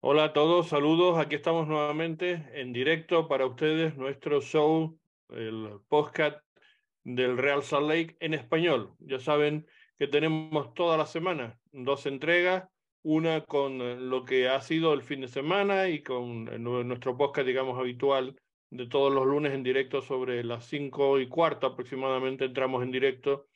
Hola a todos, saludos. Aquí estamos nuevamente en directo para ustedes, nuestro show, el podcast del Real Salt Lake en español. Ya saben que tenemos toda la semana dos entregas, una con lo que ha sido el fin de semana y con nuestro podcast, digamos, habitual de todos los lunes en directo sobre las cinco y cuarto aproximadamente entramos en directo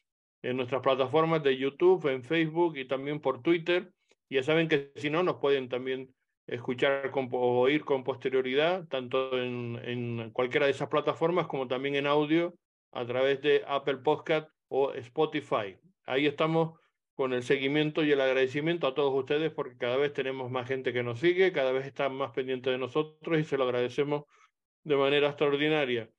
en nuestras plataformas de YouTube, en Facebook y también por Twitter. Ya saben que si no, nos pueden también escuchar o oír con posterioridad, tanto en, en, cualquiera de esas plataformas como también en audio a través de Apple Podcast o Spotify. Ahí estamos con el seguimiento y el agradecimiento a todos ustedes porque cada vez tenemos más gente que nos sigue, cada vez están más pendientes de nosotros y se lo agradecemos de manera extraordinaria.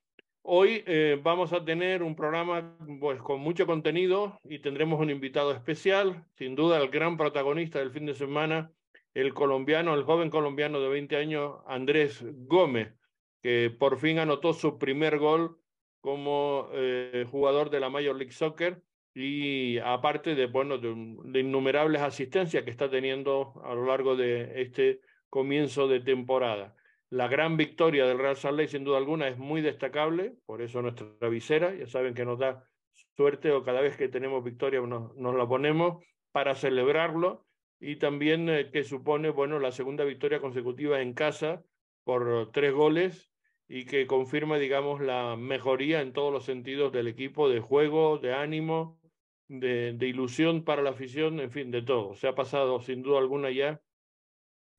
Hoy eh, vamos a tener un programa pues, con mucho contenido y tendremos un invitado especial, sin duda el gran protagonista del fin de semana, el colombiano, el joven colombiano de 20 años, Andrés Gómez, que por fin anotó su primer gol como eh, jugador de la Major League Soccer y aparte de, bueno, de, innumerables asistencias que está teniendo a lo largo de este comienzo de temporada. La gran victoria del Real Salt Lake, sin duda alguna, es muy destacable, por eso nuestra visera, ya saben que nos da suerte o cada vez que tenemos victoria nos la ponemos para celebrarlo y también eh, que supone, bueno, la segunda victoria consecutiva en casa por tres goles y que confirma, digamos, la mejoría en todos los sentidos del equipo, de juego, de ánimo, de, ilusión para la afición, en fin, de todo. Se ha pasado sin duda alguna ya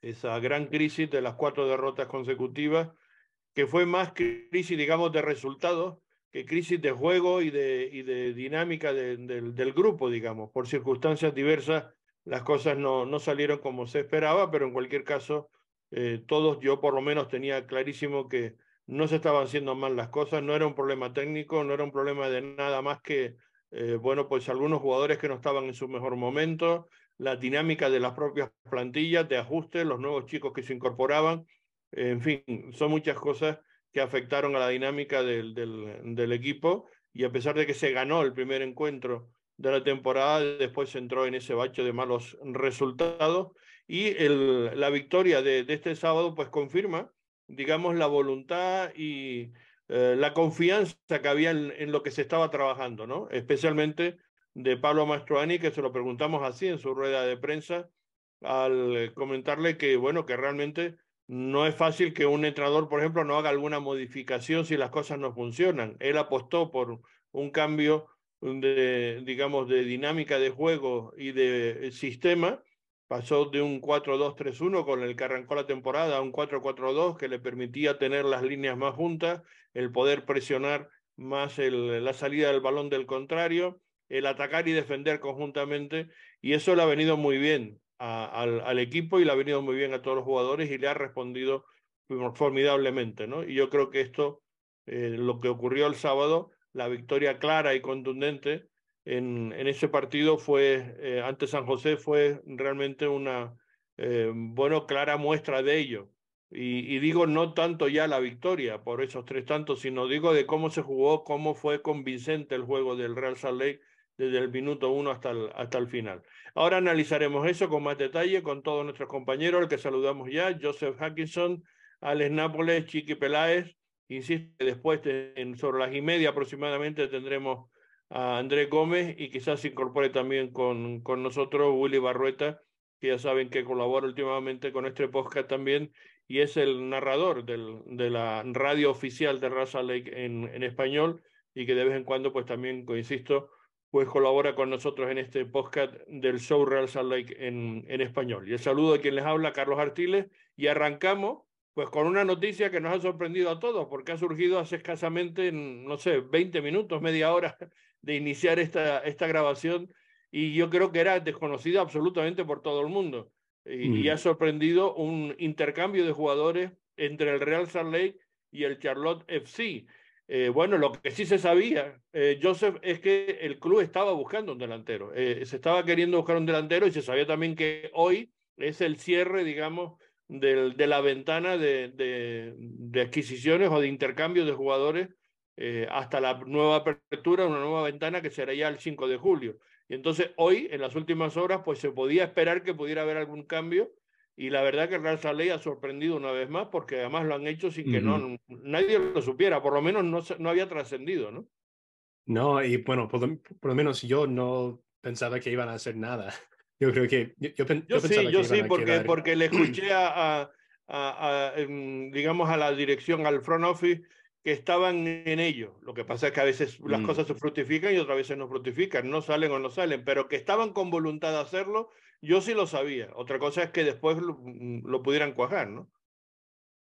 esa gran crisis de las cuatro derrotas consecutivas, que fue más crisis, digamos, de resultados que crisis de juego y de, y de dinámica de, de, del grupo, digamos. Por circunstancias diversas las cosas no, no salieron como se esperaba, pero en cualquier caso, eh, todos, yo por lo menos tenía clarísimo que no se estaban haciendo mal las cosas, no era un problema técnico, no era un problema de nada más que, eh, bueno, pues algunos jugadores que no estaban en su mejor momento, la dinámica de las propias plantillas de ajuste, los nuevos chicos que se incorporaban, en fin, son muchas cosas que afectaron a la dinámica del, del, del equipo y a pesar de que se ganó el primer encuentro de la temporada, después entró en ese bache de malos resultados y el, la victoria de, de, este sábado pues confirma, digamos, la voluntad y eh, la confianza que había en, en, lo que se estaba trabajando, ¿no? Especialmente de Pablo Mastroani, que se lo preguntamos así en su rueda de prensa, al comentarle que, bueno, que realmente no es fácil que un entrenador, por ejemplo, no haga alguna modificación si las cosas no funcionan. Él apostó por un cambio de, digamos, de dinámica de juego y de sistema, pasó de un 4-2-3-1 con el que arrancó la temporada a un 4-4-2 que le permitía tener las líneas más juntas, el poder presionar más la salida del balón del contrario, el atacar y defender conjuntamente, y eso le ha venido muy bien al, equipo y le ha venido muy bien a todos los jugadores y le ha respondido formidablemente, ¿no? Y yo creo que esto, eh, lo que ocurrió el sábado, la victoria clara y contundente en, en ese partido fue, eh, ante San José, fue realmente una, eh, bueno, clara muestra de ello. Y, digo no tanto ya la victoria por esos tres tantos, sino digo de cómo se jugó, cómo fue convincente el juego del Real Salt Lake desde el minuto uno hasta el, hasta el final. Ahora analizaremos eso con más detalle con todos nuestros compañeros, al que saludamos ya, Joseph Hackinson, Alex Nápoles, Chiqui Peláez, Insisto, después en, sobre las y media aproximadamente tendremos a Andrés Gómez y quizás se incorpore también con, con nosotros Willy Barrueta, que ya saben que colabora últimamente con este podcast también y es el narrador del, de la radio oficial de Raza Lake en, en español y que de vez en cuando pues también, insisto, pues colabora con nosotros en este podcast del show Real Lake en, en español. Y el saludo de quien les habla, Carlos Artiles, y arrancamos pues con una noticia que nos ha sorprendido a todos, porque ha surgido hace escasamente, no sé, 20 minutos, media hora de iniciar esta, esta grabación, y yo creo que era desconocida absolutamente por todo el mundo. Y, mm. y ha sorprendido un intercambio de jugadores entre el Real Salt Lake y el Charlotte FC. Eh, bueno, lo que sí se sabía, eh, Joseph, es que el club estaba buscando un delantero. Eh, se estaba queriendo buscar un delantero y se sabía también que hoy es el cierre, digamos, de, de la ventana de, de, de, adquisiciones o de intercambio de jugadores eh, hasta la nueva apertura, una nueva ventana que será ya el 5 de julio. Y entonces hoy, en las últimas horas, pues se podía esperar que pudiera haber algún cambio y la verdad que el Real Lake ha sorprendido una vez más porque además lo han hecho sin que no, nadie lo supiera, por lo menos no, no había trascendido, ¿no? No, y bueno, por lo, menos yo no pensaba que iban a hacer nada. Yo creo que yo, yo, sí, yo sí, porque, porque le escuché a, a, digamos, a la dirección, al front office, que estaban en ello. Lo que pasa es que a veces las mm. cosas se fructifican y otras veces no fructifican, no salen o no salen, pero que estaban con voluntad de hacerlo, yo sí lo sabía. Otra cosa es que después lo, mm, pudieran cuajar, ¿no?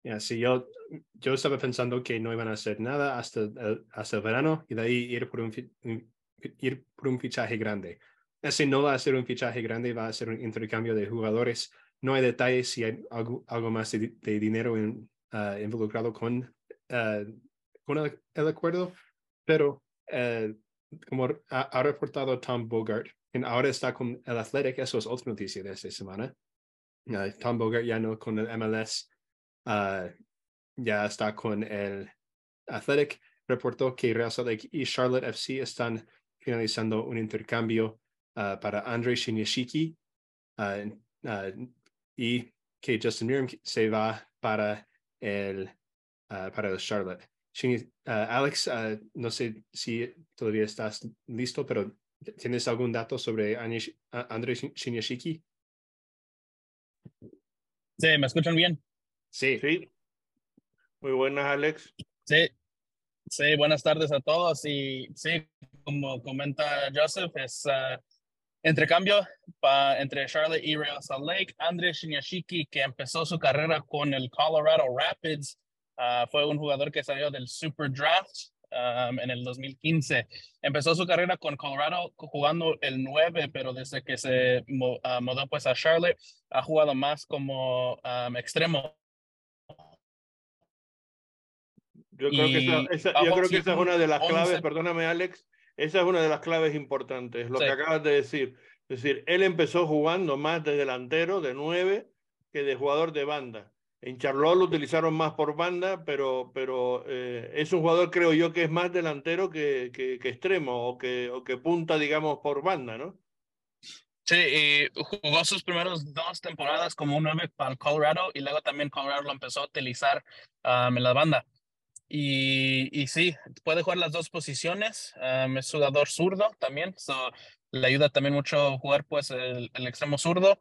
Yeah, sí, yo, yo estaba pensando que no iban a hacer nada hasta el, hasta el verano y de ahí ir por un, ir por un fichaje grande. Así no va a ser un fichaje grande, va a ser un intercambio de jugadores. No hay detalles si hay algo, algo más de, dinero ah, involucrado con, uh, con el, acuerdo, pero uh, como ha, reportado Tom Bogart, quien ahora está con el Athletic, eso es otra noticia de esta semana. Tom Bogart ya no con el MLS, ya está con el Athletic. Reportó que Real Salt Lake y Charlotte FC están finalizando un intercambio uh, para Andrei Shinyashiki uh, uh, y que Justin Miram se va para el, para el Charlotte. Alex, no sé si todavía estás listo, pero ¿tienes algún dato sobre Andrei Shinyashiki? Sí, ¿me escuchan bien? Sí. Sí. Muy buenas, Alex. Sí, sí, buenas tardes a todos. Y sí, como comenta Joseph, es Entrecambio pa, entre Charlotte y Real Salt Lake, Andrés Shinyashiki, que empezó su carrera con el Colorado Rapids, uh, fue un jugador que salió del Super Draft um, en el 2015. Empezó su carrera con Colorado jugando el 9, pero desde que se uh, mudó pues a Charlotte, ha jugado más como um, extremo. Yo creo, que esa, yo creo que esa es una de las claves, perdóname Alex, esa es una de las claves importantes, lo que acabas de decir. Es decir, él empezó jugando más de delantero, de nueve, que de jugador de banda. En Charlotte lo utilizaron más por banda, pero, pero eh, es un jugador, creo yo, que es más delantero que, que, extremo o que, o que punta, digamos, por banda, ¿no? Sí, y jugó sus primeros dos temporadas como un nueve para Colorado y luego también Colorado lo empezó a utilizar um, en la banda. Y, sí, puede jugar las dos posiciones. es jugador zurdo también. le ayuda también mucho jugar pues el, extremo zurdo.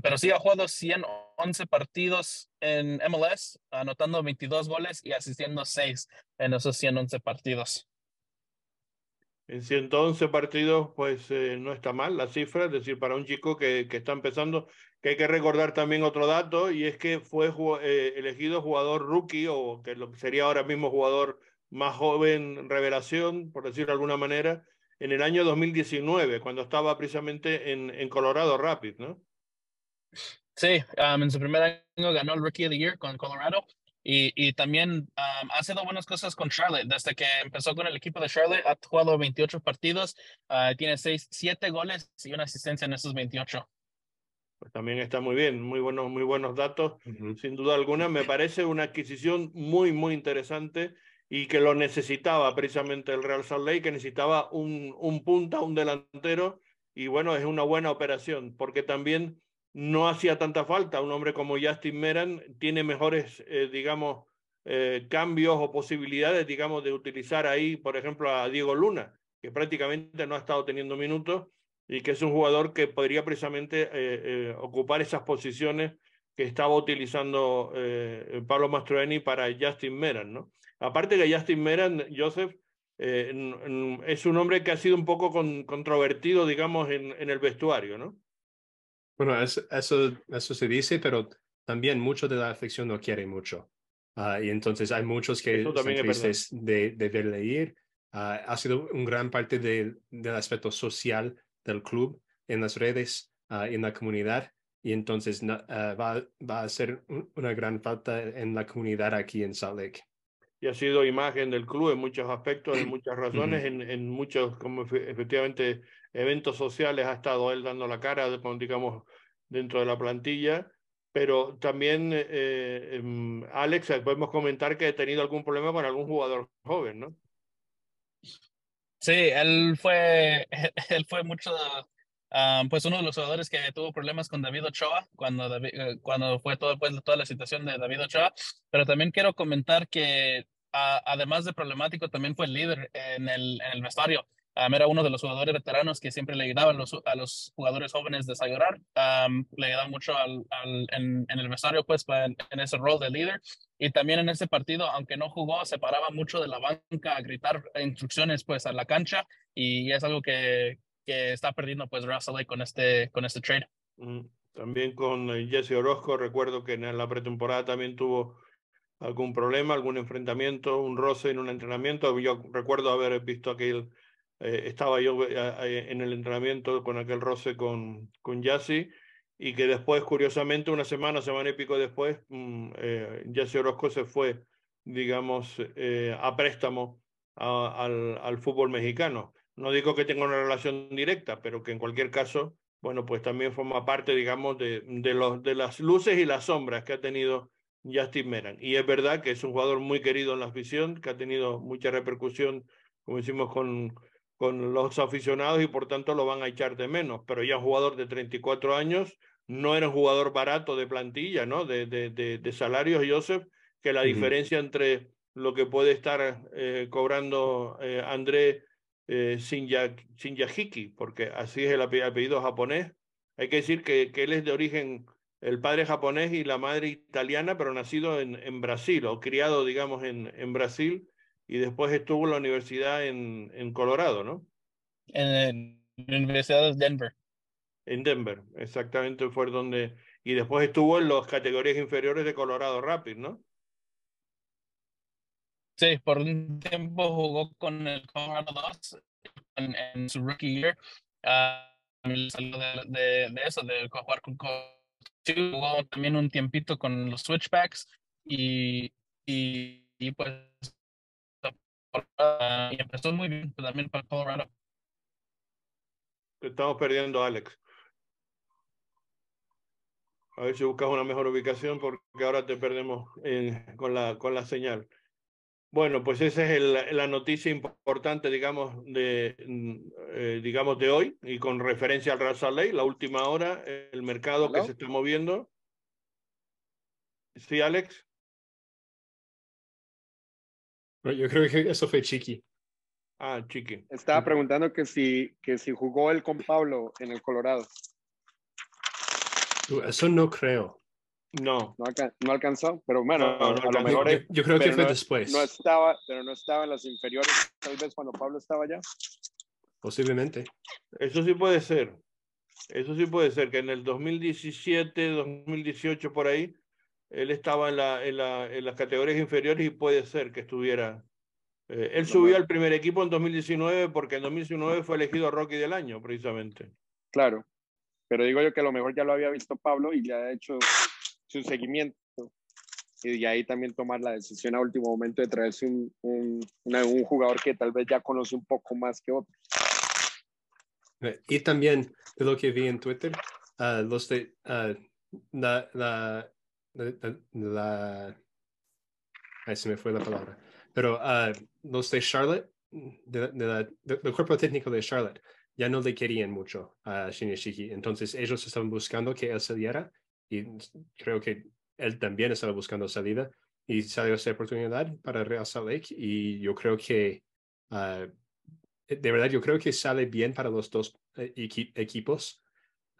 pero sí ha jugado 111 partidos en MLS, anotando 22 goles y asistiendo 6 en esos 111 partidos. En 111 partidos, pues eh, no está mal la cifra, es decir, para un chico que, está empezando, que hay que recordar también otro dato, y es que fue eh, elegido jugador rookie, o que sería ahora mismo jugador más joven, revelación, por decirlo de alguna manera, en el año 2019, cuando estaba precisamente en, en Colorado Rapids, ¿no? Sí, um, en su primer año ganó el Rookie of the Year con Colorado y, y también um, ha hecho buenas cosas con Charlotte. Desde que empezó con el equipo de Charlotte, ha jugado 28 partidos, uh, tiene 6, 7 goles y una asistencia en esos 28. Pues también está muy bien, muy buenos, muy buenos datos, sin duda alguna. Me parece una adquisición muy, muy interesante y que lo necesitaba precisamente el Real Salt Lake, que necesitaba un, un punta, un delantero, y bueno, es una buena operación, porque también no hacía tanta falta. Un hombre como Justin Meran tiene mejores, eh, digamos, eh, cambios o posibilidades, digamos, de utilizar ahí, por ejemplo, a Diego Luna, que prácticamente no ha estado teniendo minutos y que es un jugador que podría precisamente eh, ocupar esas posiciones que estaba utilizando Pablo Mastroeni para Justin Meran, ¿no? Aparte que Justin Meran, Joseph, es un hombre que ha sido un poco controvertido, digamos, en, en, el vestuario, ¿no? Bueno, eso, eso, se dice, pero también mucho de la afección no quiere mucho. Ah, y entonces hay muchos que son tristes de, de verle ir. Ah, ha sido un gran parte del aspecto social del club en las redes, uh, en la comunidad, y entonces uh, va, va a ser una gran falta en la comunidad aquí en Salt Lake. Y ha sido imagen del club en muchos aspectos, en muchas razones, en, en, muchos, como efectivamente, eventos sociales ha estado él dando la cara, digamos, dentro de la plantilla. Pero también, eh, eh, Alex, podemos comentar que ha tenido algún problema con algún jugador joven, ¿no? Sí, él fue, él fue mucho Ah, pues uno de los jugadores que tuvo problemas con David Ochoa cuando, eh, cuando fue todo, pues, toda la situación de David Ochoa, pero también quiero comentar que además de problemático, también fue el líder en el, en el vestuario. era uno de los jugadores veteranos que siempre le ayudaba a los, jugadores jóvenes a desarrollar. le ayudaba mucho al, en, el vestuario, pues, en, en, ese rol de líder. Y también en ese partido, aunque no jugó, se paraba mucho de la banca a gritar instrucciones, pues, a la cancha. Y es algo que, que está perdiendo pues Russell con este, con este trade. También con eh, Jesse Orozco, recuerdo que en la pretemporada también tuvo algún problema, algún enfrentamiento, un roce en un entrenamiento. Yo recuerdo haber visto aquel, eh, estaba yo eh, en el entrenamiento con aquel roce con, con Jesse y que después, curiosamente, una semana, semana y pico después, mm, Jesse Orozco se fue, digamos, a préstamo al, al fútbol mexicano. No digo que tenga una relación directa, pero que en cualquier caso, bueno, pues también forma parte, digamos, de, de, los, de las luces y las sombras que ha tenido Justin Meran. Y es verdad que es un jugador muy querido en la afición, que ha tenido mucha repercusión, como decimos, con, con los aficionados y por tanto lo van a echar de menos. Pero ya un jugador de 34 años, no era un jugador barato de plantilla, ¿no? De, de, de, de salarios, Joseph, que la diferencia entre lo que puede estar eh, cobrando eh, André eh, Shinjahiki, porque así es el apellido japonés. Hay que decir que, que, él es de origen, el padre japonés y la madre italiana, pero nacido en, en Brasil o criado, digamos, en, en, Brasil y después estuvo en la universidad en, en Colorado, ¿no? En la Universidad de Denver. En Denver, exactamente fue donde... Y después estuvo en las categorías inferiores de Colorado Rapids, ¿no? Sí, por un tiempo jugó con el Colorado 2 en, en, su rookie year. Uh, salió de, de, de, eso, de jugar con jugó también un tiempito con los switchbacks y, y, y pues uh, y empezó muy bien también para Colorado. Estamos perdiendo, Alex. A ver si buscas una mejor ubicación porque ahora te perdemos en, con, la, con la señal. Bueno, pues esa es el, la noticia importante, digamos, de, eh, digamos, de hoy y con referencia al Real Ley, la última hora, el mercado que se está moviendo. ¿Sí, Alex? Yo creo que eso fue Chiqui. Ah, Chiqui. Estaba preguntando que si, que si jugó él con Pablo en el Colorado. Eso no creo. No. No, no alcanzó, pero bueno, no, no, a lo mejor. Yo, yo creo que fue no, después. No estaba, pero no estaba en las inferiores, tal vez cuando Pablo estaba allá. Posiblemente. Eso sí puede ser. Eso sí puede ser, que en el 2017, 2018, por ahí, él estaba en, la, en, la, en las categorías inferiores y puede ser que estuviera. Eh, él subió al primer equipo en 2019 porque en 2019 fue elegido Rocky del año, precisamente. Claro, pero digo yo que a lo mejor ya lo había visto Pablo y le ha hecho su seguimiento y de ahí también tomar la decisión a último momento de traerse un, un, un jugador que tal vez ya conoce un poco más que otros. Y también de lo que vi en Twitter, uh, los de uh, la, la, la, la, ahí se me fue la palabra, pero uh, los de Charlotte, de, de de, del cuerpo técnico de Charlotte, ya no le querían mucho a Shinyashiki, entonces ellos estaban buscando que él saliera y creo que él también estaba buscando salida y salió esa oportunidad para Real Salt Lake y yo creo que uh, de verdad yo creo que sale bien para los dos equi equipos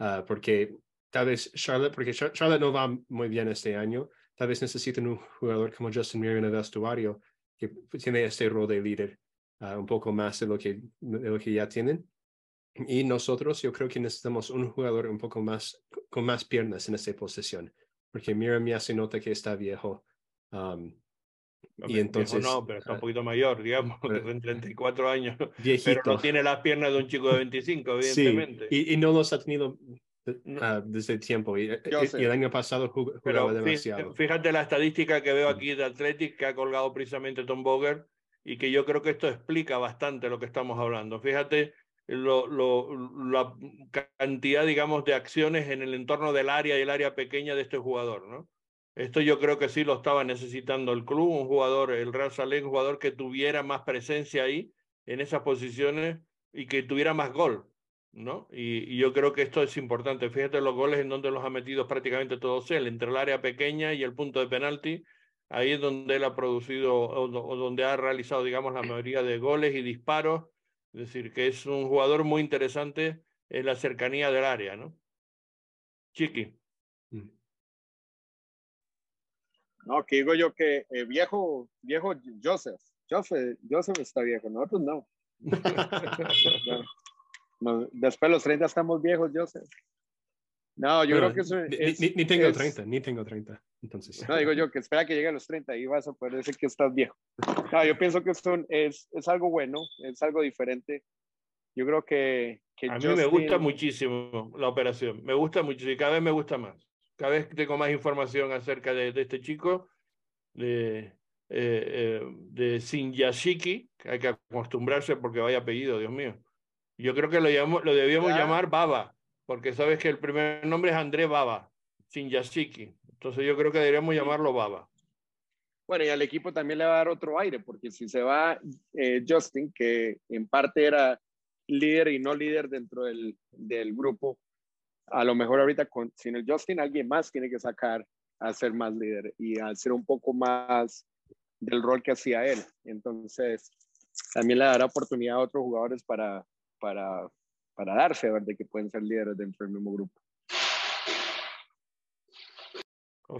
uh, porque tal vez Charlotte porque Char Charlotte no va muy bien este año tal vez necesiten un jugador como Justin Miriam en el vestuario que tiene este rol de líder uh, un poco más de lo que de lo que ya tienen y nosotros yo creo que necesitamos un jugador un poco más, con más piernas en esa posición, porque Mira me hace nota que está viejo. Um, y entonces... no, pero está un poquito mayor, digamos, en 34 años. Viejito. Pero no tiene las piernas de un chico de 25, evidentemente. Sí, y, y no los ha tenido uh, desde el tiempo. Y, y, el año pasado jugaba pero demasiado. Fíjate la estadística que veo aquí de Athletic que ha colgado precisamente Tom Boger y que yo creo que esto explica bastante lo que estamos hablando. Fíjate la cantidad, digamos, de acciones en el entorno del área y el área pequeña de este jugador, ¿no? Esto yo creo que sí lo estaba necesitando el club, un jugador, el Real Salé, un jugador que tuviera más presencia ahí, en esas posiciones, y que tuviera más gol. ¿no? Y, yo creo que esto es importante. Fíjate los goles en donde los ha metido prácticamente todos él, entre el área pequeña y el punto de penalti. Ahí es donde él ha producido o, donde ha realizado, digamos, la mayoría de goles y disparos. Es decir, que es un jugador muy interesante en la cercanía del área, ¿no? Chiqui. Mm. No, que digo yo que eh, viejo, viejo Joseph, Joseph, Joseph está viejo, nosotros no. después de los 30 estamos viejos, Joseph. No, yo creo que eso es, ni, tengo 30, ni tengo 30. Entonces. No, digo yo que espera que llegue a los 30 y vas a poder decir que estás viejo. No, yo pienso que esto es, es algo bueno, es algo diferente. Yo creo que. que a mí me gusta muchísimo la operación, me gusta muchísimo y cada vez me gusta más. Cada vez tengo más información acerca de, de este chico, de, eh, eh, de Sinyashiki, que hay que acostumbrarse porque vaya apellido, Dios mío. Yo creo que lo, llamo, lo debíamos llamar Baba, porque sabes que el primer nombre es André Baba, Sinyashiki. Entonces yo creo que deberíamos llamarlo Baba. Bueno, y al equipo también le va a dar otro aire, porque si se va eh, Justin, que en parte era líder y no líder dentro del, del grupo, a lo mejor ahorita con, sin el Justin alguien más tiene que sacar a ser más líder y a ser un poco más del rol que hacía él. Entonces, también le dará oportunidad a otros jugadores para, para, para darse a ver de que pueden ser líderes dentro del mismo grupo.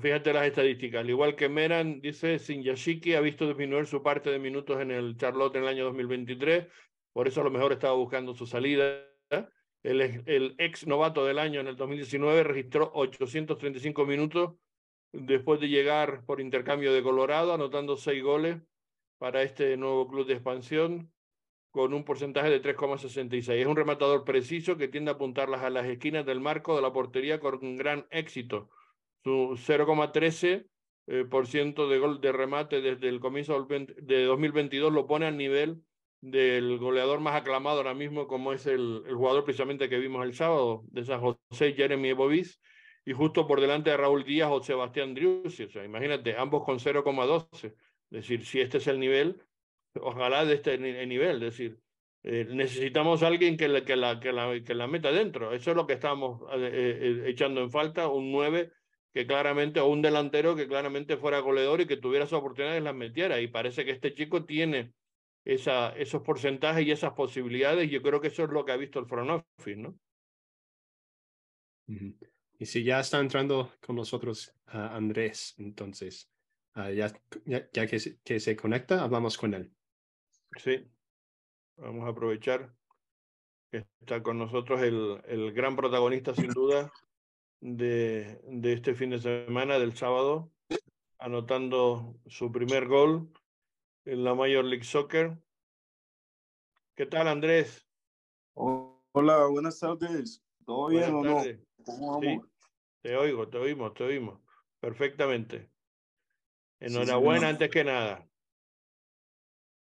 Fíjate las estadísticas. Al igual que Meran, dice Sinyashiki ha visto disminuir su parte de minutos en el Charlotte en el año 2023. Por eso a lo mejor estaba buscando su salida. El, el ex novato del año en el 2019 registró 835 minutos después de llegar por intercambio de Colorado, anotando seis goles para este nuevo club de expansión con un porcentaje de 3,66. Es un rematador preciso que tiende a apuntarlas a las esquinas del marco de la portería con gran éxito. Su 0,13% eh, de gol de remate desde el comienzo de 2022 lo pone al nivel del goleador más aclamado ahora mismo, como es el, el jugador precisamente que vimos el sábado, de San José, Jeremy Bovis, y justo por delante de Raúl Díaz o Sebastián Driussi. O sea, imagínate, ambos con 0,12. Es decir, si este es el nivel, ojalá de este nivel. Es decir, eh, necesitamos alguien que la, que, la, que, la, que la meta dentro. Eso es lo que estamos eh, eh, echando en falta, un 9 que claramente, o un delantero que claramente fuera goleador y que tuviera sus oportunidades las metiera. Y parece que este chico tiene esa, esos porcentajes y esas posibilidades. Yo creo que eso es lo que ha visto el front office, ¿no? Y si ya está entrando con nosotros Andrés, entonces, ah, ya, ya, que, se, que se conecta, hablamos con él. Sí, vamos a aprovechar que está con nosotros el, el gran protagonista, sin duda, de, de este fin de semana, del sábado, anotando su primer gol en la Major League Soccer. ¿Qué tal, Andrés? Hola, buenas tardes. ¿Todo bien o no? ¿Cómo vamos? Te oigo, te oímos, te oímos. Perfectamente. Enhorabuena antes que nada.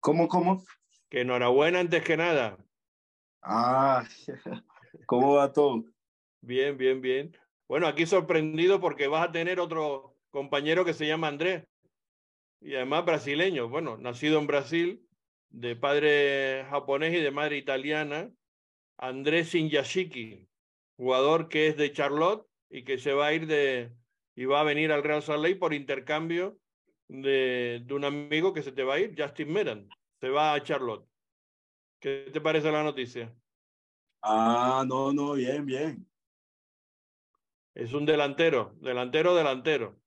¿Cómo, cómo? Que enhorabuena antes que nada. Ah, ¿cómo va todo? Bien, bien, bien. Bueno, aquí sorprendido porque vas a tener otro compañero que se llama Andrés y además brasileño. Bueno, nacido en Brasil, de padre japonés y de madre italiana, Andrés Sinyashiki, jugador que es de Charlotte y que se va a ir de y va a venir al Real Salt Lake por intercambio de, de un amigo que se te va a ir, Justin Meran. Se va a Charlotte. ¿Qué te parece la noticia? Ah, no, no, bien, bien. Es un delantero, delantero, delantero.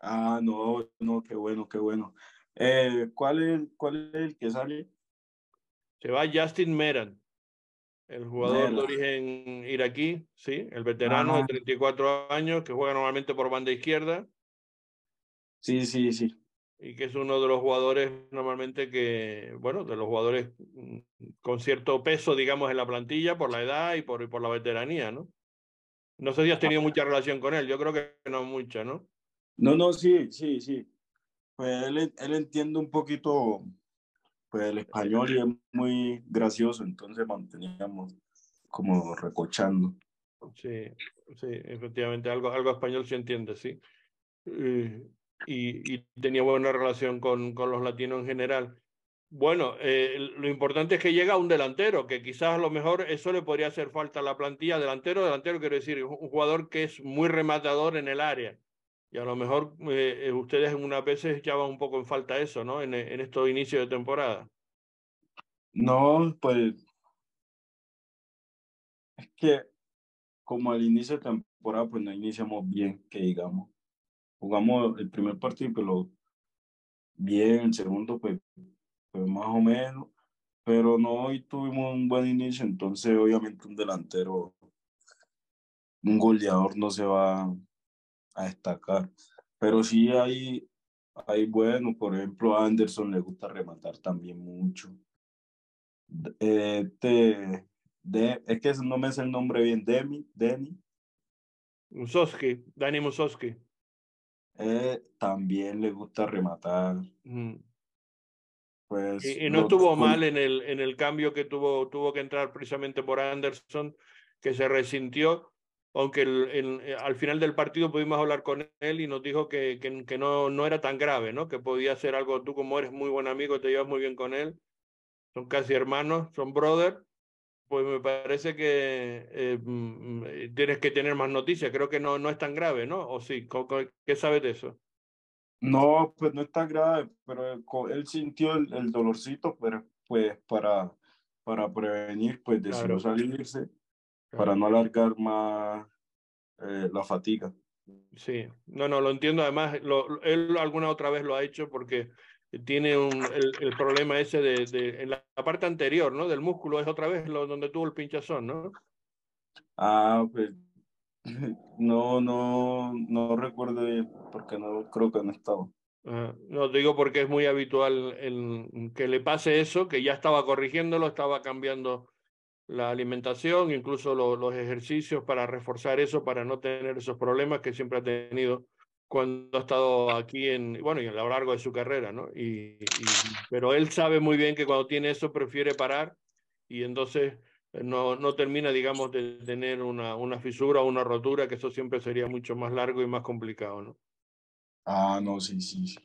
Ah, no, no, qué bueno, qué bueno. Eh, ¿cuál, es, ¿Cuál es el que sale? Se va Justin Meran el jugador de origen iraquí, sí, el veterano de 34 años que juega normalmente por banda izquierda. Sí, sí, sí. Y que es uno de los jugadores normalmente que, bueno, de los jugadores mm, con cierto peso, digamos, en la plantilla por la edad y por, por la veteranía, ¿no? No sé si has tenido mucha relación con él, yo creo que no mucha, ¿no? No, no, sí, sí, sí. Pues él, él entiende un poquito pues el español y es muy gracioso, entonces manteníamos como recochando. Sí, sí, efectivamente, algo, algo español se entiende, sí. Y, y, tenía buena relación con, con los latinos en general. Bueno, eh, lo importante es que llega un delantero, que quizás a lo mejor eso le podría hacer falta a la plantilla. Delantero, delantero quiero decir, un jugador que es muy rematador en el área. Y a lo mejor eh, eh, ustedes unas veces echaban un poco en falta eso, ¿no? En, en estos inicios de temporada. No, pues es que como al inicio de temporada, pues no iniciamos bien, que digamos. Jugamos el primer partido, pero bien, el segundo, pues pues más o menos, pero no hoy tuvimos un buen inicio, entonces obviamente un delantero, un goleador no se va a destacar, pero sí hay, hay bueno, por ejemplo a Anderson le gusta rematar también mucho. Este, de, es que no me es el nombre bien, Demi, Denny. Musowski, Dani Musowski. Eh, también le gusta rematar. Pues, y, no estuvo mal en el, en el cambio que tuvo, tuvo que entrar precisamente por Anderson, que se resintió, aunque el, eh, al final del partido pudimos hablar con él y nos dijo que, que, que, no, no era tan grave, ¿no? que podía ser algo, tú como eres muy buen amigo, te llevas muy bien con él, son casi hermanos, son brothers, pues me parece que eh, mm, mm, tienes que tener más noticias, creo que no, no es tan grave, ¿no? ¿O sí? ¿Qué sabes de eso? No, pues no es tan grave, pero él, sintió el, dolorcito, pero pues para, para prevenir, pues decidió salirse, para no alargar más eh, la fatiga. Sí, no, no, lo entiendo. Además, lo, él alguna otra vez lo ha hecho porque tiene un, el, el problema ese de, de, en la parte anterior, ¿no? Del músculo, es otra vez lo, donde tuvo el pinchazón, ¿no? Ah, pues no, no, no recuerdo porque no creo que no estaba. no digo porque es muy habitual el, que le pase eso, que ya estaba corrigiéndolo, estaba cambiando la alimentación, incluso los ejercicios para reforzar eso, para no tener esos problemas que siempre ha tenido cuando ha estado aquí en, bueno, y a lo largo de su carrera, ¿no? Y, y, pero él sabe muy bien que cuando tiene eso prefiere parar y entonces no, no termina, digamos, de tener una, una fisura o una rotura, que eso siempre sería mucho más largo y más complicado, ¿no? Ah, no, sí, sí, sí.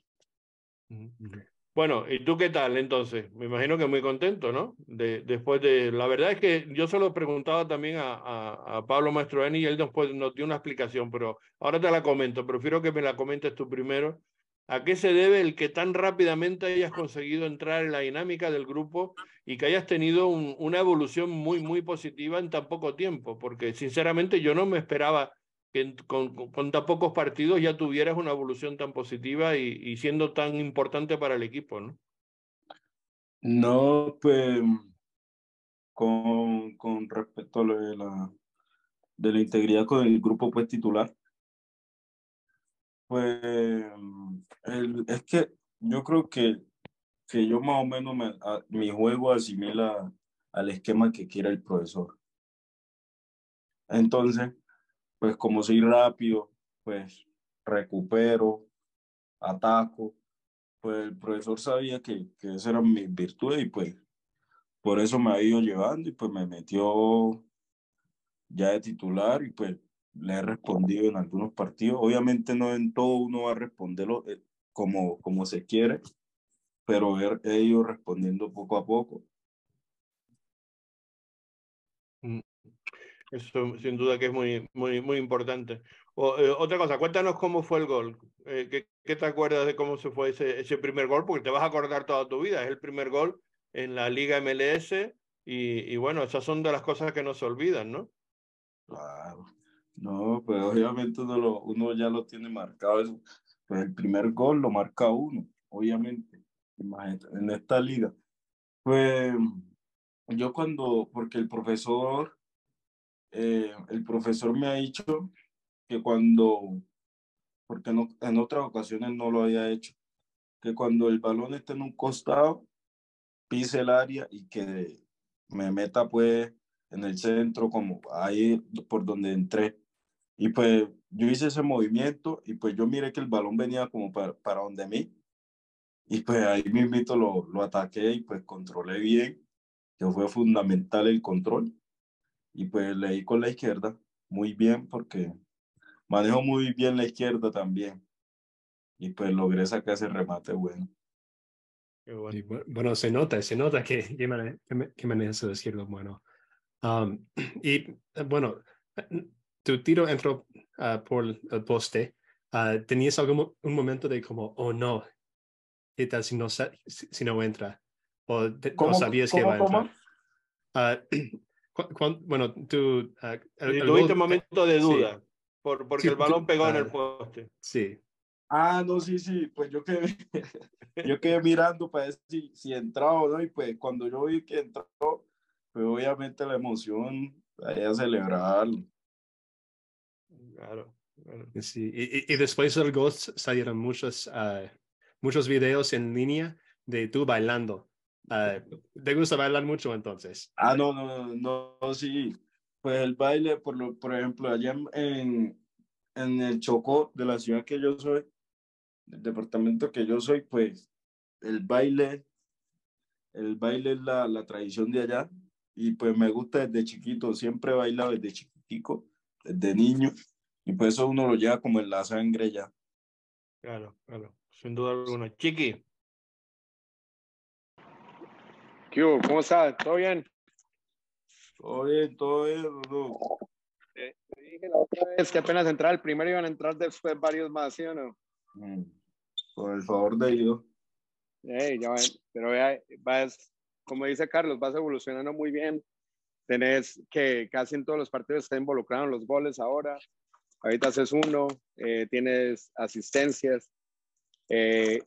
Bueno, ¿y tú qué tal entonces? Me imagino que muy contento, ¿no? De, después de, la verdad es que yo se preguntaba también a, a, a Pablo Mastroeni y él después nos dio una explicación, pero ahora te la comento, prefiero que me la comentes tú primero. ¿A qué se debe el que tan rápidamente hayas conseguido entrar en la dinámica del grupo y que hayas tenido una evolución muy, muy positiva en tan poco tiempo? Porque sinceramente yo no me esperaba que con, tan pocos partidos ya tuvieras una evolución tan positiva y, siendo tan importante para el equipo, ¿no? No, pues con, respecto a lo de la, integridad con el grupo pues titular, pues es que yo creo que, que yo más o menos me, mi juego asimila al esquema que quiera el profesor. Entonces, pues como soy rápido, pues recupero, ataco, pues el profesor sabía que, que esas eran mis virtudes y pues por eso me ha ido llevando y pues me metió ya de titular y pues le he respondido en algunos partidos. Obviamente no en todo uno va a responderlo eh, como, como se quiere, pero he, ido respondiendo poco a poco. Eso sin duda que es muy, muy, muy importante. Eh, otra cosa, cuéntanos cómo fue el gol. Eh, ¿qué, ¿qué, te acuerdas de cómo se fue ese, ese primer gol? Porque te vas a acordar toda tu vida. Es el primer gol en la Liga MLS y, y bueno, esas son de las cosas que no se olvidan, ¿no? Claro. No, pues obviamente uno, lo, uno ya lo tiene marcado. Eso. Pues el primer gol lo marca uno, obviamente, en esta liga. Pues yo cuando, porque el profesor, eh, el profesor me ha dicho que cuando, porque no, en otras ocasiones no lo había hecho, que cuando el balón esté en un costado, pise el área y que me meta pues en el centro, como ahí por donde entré. Y pues yo hice ese movimiento y pues yo miré que el balón venía como para, para donde mí. Y pues ahí mismo lo, lo ataqué y pues controlé bien, que fue fundamental el control. Y pues leí con la izquierda muy bien porque manejo muy bien la izquierda también. Y pues logré sacar ese remate bueno. bueno. bueno. se nota, se nota que, que, que maneja izquierdo bueno. Um, y bueno, tu tiro entró uh, por el poste. Uh, ¿Tenías algún un momento de como, oh no, qué tal si no, si, no entra? ¿O no sabías que iba a entrar? Uh, bueno, tú... Tuviste un momento de duda, por, porque el balón pegó en el poste. Sí. Ah, no, sí, sí, pues yo quedé, yo quedé mirando para ver si, si entraba o no, y pues cuando yo vi que entró, pues obviamente la emoción, ahí a celebrar. Claro. Sí, y, y, después del gol salieron muchos, uh, muchos videos en línea de tú bailando. Uh, ¿Te gusta bailar mucho entonces? Ah, no, no, no, no, sí. Pues el baile, por, lo, por ejemplo, allá en, en el Chocó de la ciudad que yo soy, del departamento que yo soy, pues el baile, el baile es la, la tradición de allá y pues me gusta desde chiquito, siempre he bailado desde chiquitico, desde niño y pues eso uno lo lleva como en la sangre ya. Claro, claro, sin duda alguna. Chiqui. ¿Qué ¿Cómo estás? ¿Todo bien? Todo bien, todo bien. Eh, dije la otra vez que apenas entrar el primero iban a entrar después varios más, ¿sí o no? Mm, por el favor de Dios. ya pero vea, vas, como dice Carlos, vas evolucionando muy bien. Tenés que casi en todos los partidos está involucrado en los goles ahora. Ahorita haces uno, eh, tienes asistencias. Eh,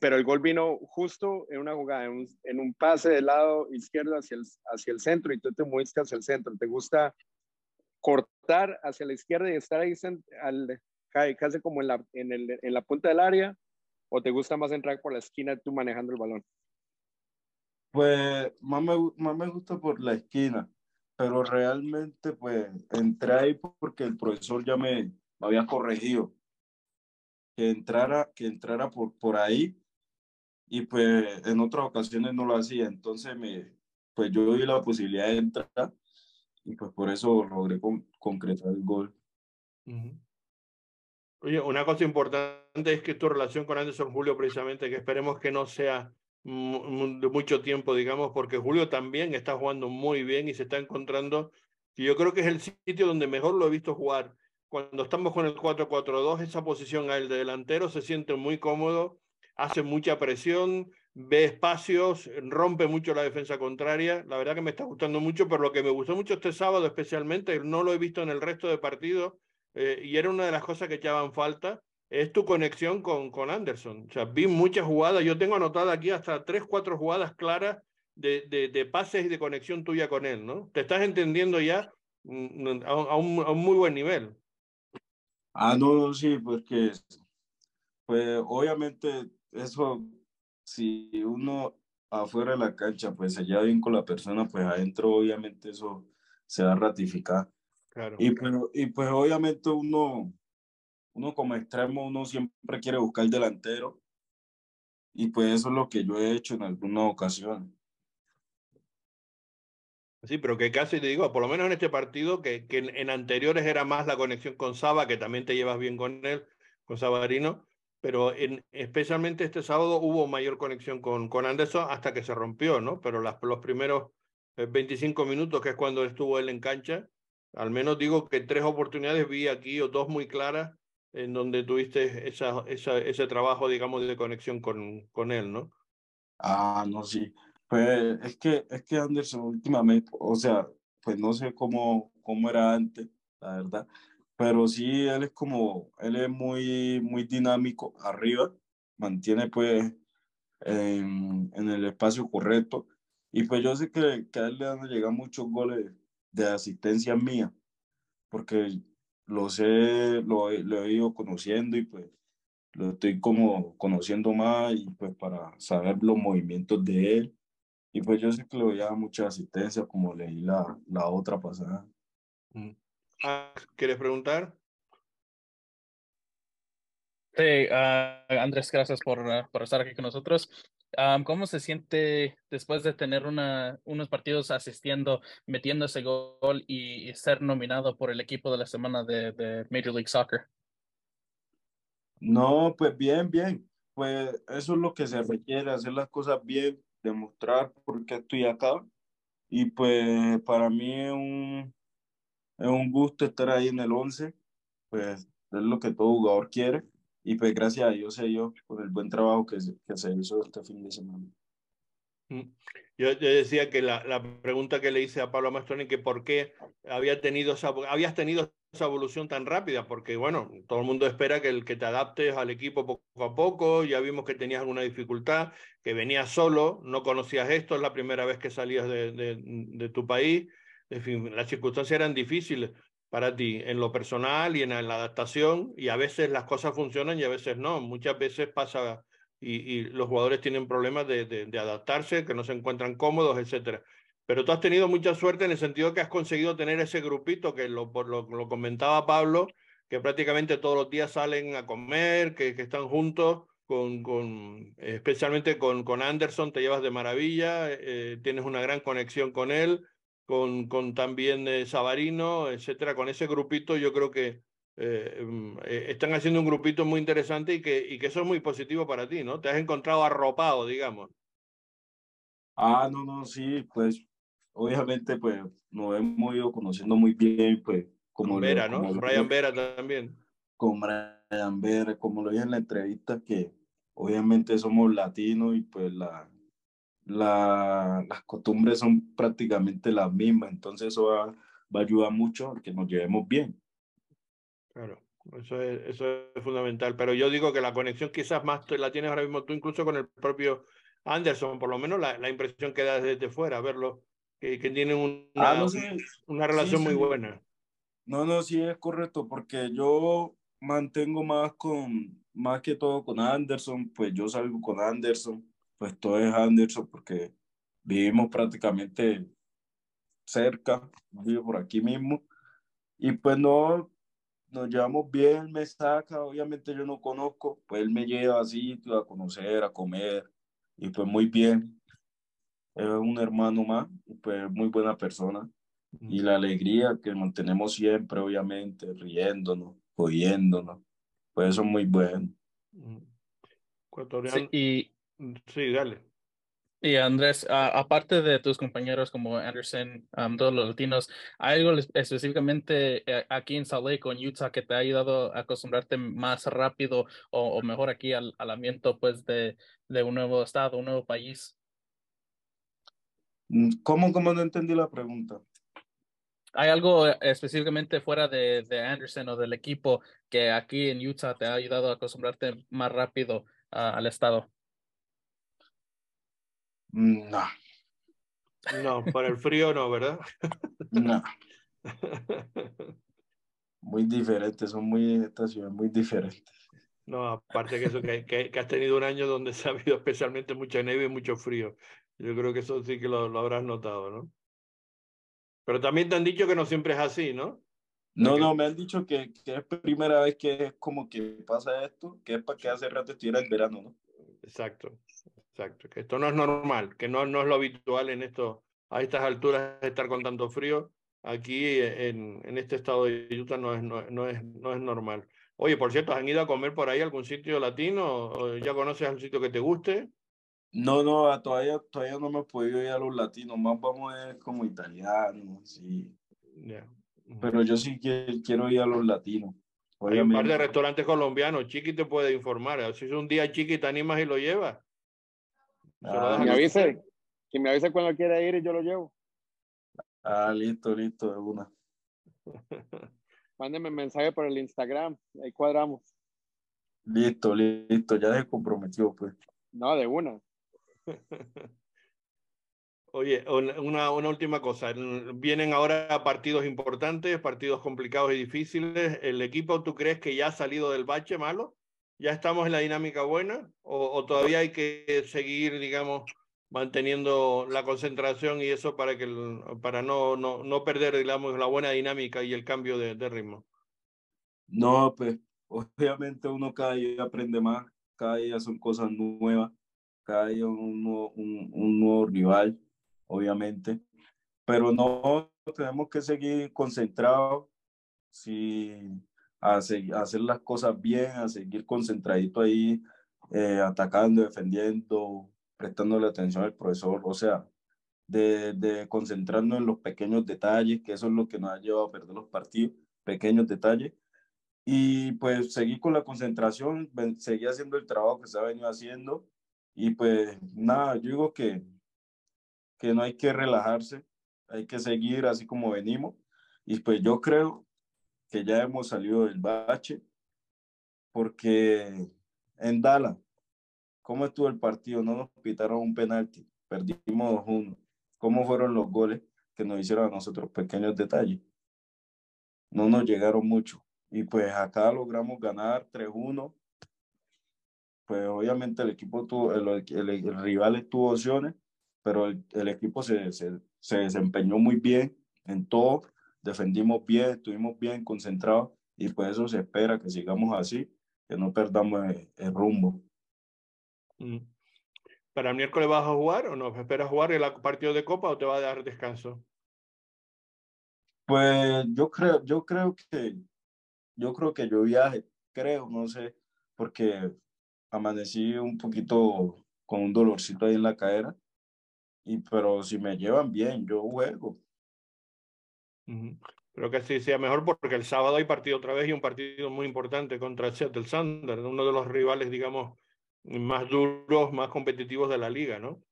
pero el gol vino justo en una jugada, en un, pase del lado izquierdo hacia el, hacia el centro y tú te mueves hacia el centro. ¿Te gusta cortar hacia la izquierda y estar ahí al, casi como en la, en, el, en la punta del área? ¿O te gusta más entrar por la esquina tú manejando el balón? Pues más me, más me gusta por la esquina, pero realmente pues entré ahí porque el profesor ya me, había corregido que entrara, que entrara por, por ahí y pues en otras ocasiones no lo hacía, entonces me, pues yo di la posibilidad de entrar y pues por eso logré concretar el gol. Oye, una cosa importante es que tu relación con Anderson Julio precisamente, que esperemos que no sea de mucho tiempo, digamos, porque Julio también está jugando muy bien y se está encontrando, y yo creo que es el sitio donde mejor lo he visto jugar. Cuando estamos con el 4-4-2, esa posición a él de delantero se siente muy cómodo, hace mucha presión, ve espacios, rompe mucho la defensa contraria. La verdad que me está gustando mucho, pero lo que me gustó mucho este sábado especialmente, no lo he visto en el resto de partidos, eh, y era una de las cosas que echaban falta, es tu conexión con, con Anderson. O sea, vi muchas jugadas, yo tengo anotada aquí hasta tres, cuatro jugadas claras de, de, de pases y de conexión tuya con él, ¿no? Te estás entendiendo ya mm, mm, a, un, a un, muy buen nivel. Ah, no, sí, porque pues obviamente eso, si uno afuera de la cancha pues se lleva bien con la persona, pues adentro obviamente eso se va a ratificar. Claro. Y, pues, y pues obviamente uno, uno como extremo, uno siempre quiere buscar el delantero. Y pues eso es lo que yo he hecho en algunas ocasiones. Sí, pero que casi te digo, por lo menos en este partido, que, que en, anteriores era más la conexión con Saba, que también te llevas bien con él, con Sabarino, pero en, especialmente este sábado hubo mayor conexión con, con Anderson hasta que se rompió, ¿no? Pero las, los primeros 25 eh, minutos, que es cuando estuvo él en cancha, al menos digo que tres oportunidades vi aquí, o dos muy claras, en donde tuviste esa, esa, ese trabajo, digamos, de conexión con, con él, ¿no? Ah, no, sí. Pues es que, es que Anderson últimamente, o sea, pues no sé cómo, cómo era antes, la verdad, pero sí, él es como, él es muy, muy dinámico arriba, mantiene pues en, en el espacio correcto, y pues yo sé que, que a él le han llegado muchos goles de asistencia mía, porque lo sé, lo, lo he ido conociendo y pues lo estoy como conociendo más y pues para saber los movimientos de él. Y pues yo sé que le voy a dar mucha asistencia como leí la, la otra pasada. Mm. Ah, ¿Quieres preguntar? Sí, uh, Andrés, gracias por, uh, por estar aquí con nosotros. Um, ¿Cómo se siente después de tener una, unos partidos asistiendo, metiendo ese gol y, y, ser nominado por el equipo de la semana de, de, Major League Soccer? No, pues bien, bien. pues eso es lo que se requiere, hacer las cosas bien, demostrar por qué estoy acá. Y pues para mí es un, es un gusto estar ahí en el 11, pues es lo que todo jugador quiere. Y pues gracias a Dios se dio por el buen trabajo que que se hizo este fin de semana. Mm. Yo, yo, decía que la, pregunta que le hice a Pablo Mastroni, que por qué había tenido esa, habías tenido esa evolución tan rápida, porque bueno, todo el mundo espera que, el, que te adaptes al equipo poco a poco, ya vimos que tenías alguna dificultad, que venías solo, no conocías esto, es la primera vez que salías de tu país, en fin, las circunstancias eran difíciles para ti en lo personal y en la adaptación, y a veces las cosas funcionan y a veces no, muchas veces pasa y, los jugadores tienen problemas de, adaptarse, que no se encuentran cómodos, etcétera. Pero tú has tenido mucha suerte en el sentido que has conseguido tener ese grupito que lo, comentaba Pablo, que prácticamente todos los días salen a comer, que, están juntos, con, especialmente con, Anderson, te llevas de maravilla, eh, tienes una gran conexión con él, con, con también eh, Sabarino, etcétera. Con ese grupito yo creo que eh, eh, están haciendo un grupito muy interesante y que, y que eso es muy positivo para ti, ¿no? Te has encontrado arropado, digamos. Ah, no, no, sí, pues obviamente pues nos hemos ido conociendo muy bien, pues como... Con Vera, lo, como ¿no? Brian Vera también. Con Brian Vera, como lo dije en la entrevista, que obviamente somos latinos y pues la, la, las costumbres son prácticamente las mismas, entonces eso va, va a ayudar mucho a que nos llevemos bien. Claro, eso es, eso es fundamental. Pero yo digo que la conexión quizás más la tienes ahora mismo tú incluso con el propio Anderson, por lo menos la, la impresión que da desde fuera, verlo, que, que tienen una, ah, no, una relación sí, sí. muy buena. No, no, sí es correcto, porque yo mantengo más con, más que todo con Anderson, pues yo salgo con Anderson, pues todo es Anderson porque vivimos prácticamente cerca, vivo por aquí mismo, y pues no, nos llevamos bien, me saca, obviamente yo no conozco, pues él me lleva así a conocer, a comer, y pues muy bien. Es un hermano más, pues muy buena persona. Y la alegría que mantenemos siempre, obviamente, riéndonos, oyéndonos, pues eso es muy bueno. Sí, y, sí, dale. Y Andrés, uh, aparte de tus compañeros como Anderson, um, todos los latinos, ¿hay algo específicamente eh, aquí en Salt Lake o en Utah que te ha ayudado a acostumbrarte más rápido o, o mejor aquí al, al, ambiente pues, de, de un nuevo estado, un nuevo país? ¿Cómo, cómo no entendí la pregunta? ¿Hay algo específicamente fuera de, de Anderson o del equipo que aquí en Utah te ha ayudado a acostumbrarte más rápido uh, al estado? No. No, para el frío no, ¿verdad? No. Muy diferentes, son muy estaciones muy diferentes. No, aparte que eso, que, que, que, has tenido un año donde se ha habido especialmente mucha nieve y mucho frío. Yo creo que eso sí que lo, lo habrás notado, ¿no? Pero también te han dicho que no siempre es así, ¿no? No, no, me han dicho que, que, es primera vez que es como que pasa esto, que es para que hace rato estuviera el verano, ¿no? Exacto. Exacto, que esto no es normal, que no, no es lo habitual en esto, a estas alturas estar con tanto frío. Aquí en, en este estado de Utah no es, no, no, es, no es normal. Oye, por cierto, ¿han ido a comer por ahí algún sitio latino? ¿O ¿Ya conoces algún sitio que te guste? No, no, todavía, todavía no me he podido ir a los latinos, más vamos a ir como italianos, sí. Yeah. Pero yo sí quiero, quiero ir a los latinos. Hay un par de restaurantes colombianos, Chiqui te puede informar. Si es un día Chiqui, te animas y lo llevas. Ah, me avise, que me avise cuando quiera ir y yo lo llevo. Ah, listo, listo, de una. Mándeme mensaje por el Instagram, ahí cuadramos. Listo, listo, ya se comprometió, pues. No, de una. Oye, una, una última cosa. Vienen ahora partidos importantes, partidos complicados y difíciles. ¿El equipo tú crees que ya ha salido del bache malo? ¿Ya estamos en la dinámica buena o, o, todavía hay que seguir, digamos, manteniendo la concentración y eso para, que, para no, no, no perder, digamos, la buena dinámica y el cambio de, de, ritmo? No, pues obviamente uno cada día aprende más, cada día son cosas nuevas, cada día un nuevo, un, un nuevo rival, obviamente, pero no tenemos que seguir concentrados. Si a, seguir, a, hacer las cosas bien, a seguir concentradito ahí eh, atacando, defendiendo, prestándole atención al profesor, o sea, de, de concentrarnos en los pequeños detalles, que eso es lo que nos ha llevado a perder los partidos, pequeños detalles. Y pues seguí con la concentración, seguí haciendo el trabajo que se ha venido haciendo. Y pues nada, yo digo que, que no hay que relajarse, hay que seguir así como venimos. Y pues yo creo que ya hemos salido del bache, porque en Dallas, ¿cómo estuvo el partido? No nos pitaron un penalti, perdimos 2-1. ¿Cómo fueron los goles que nos hicieron a nosotros? Pequeños detalles. No nos llegaron mucho. Y pues acá logramos ganar 3-1. Pues obviamente el equipo tuvo, el, el, rival tuvo opciones, pero el, el equipo se, se, se desempeñó muy bien en todo defendimos bien, estuvimos bien concentrados y pues eso se espera que sigamos así, que no perdamos el, rumbo. Mm. ¿Para el miércoles vas a jugar o no? ¿Esperas jugar el partido de Copa o te va a dar descanso? Pues yo creo, yo creo que yo creo que yo viaje, creo, no sé, porque amanecí un poquito con un dolorcito ahí en la cadera. Y pero si me llevan bien, yo juego. Creo que sí sea mejor porque el sábado hay partido otra vez y un partido muy importante contra Seattle Sander, uno de los rivales, digamos, más duros, más competitivos de la liga, ¿no?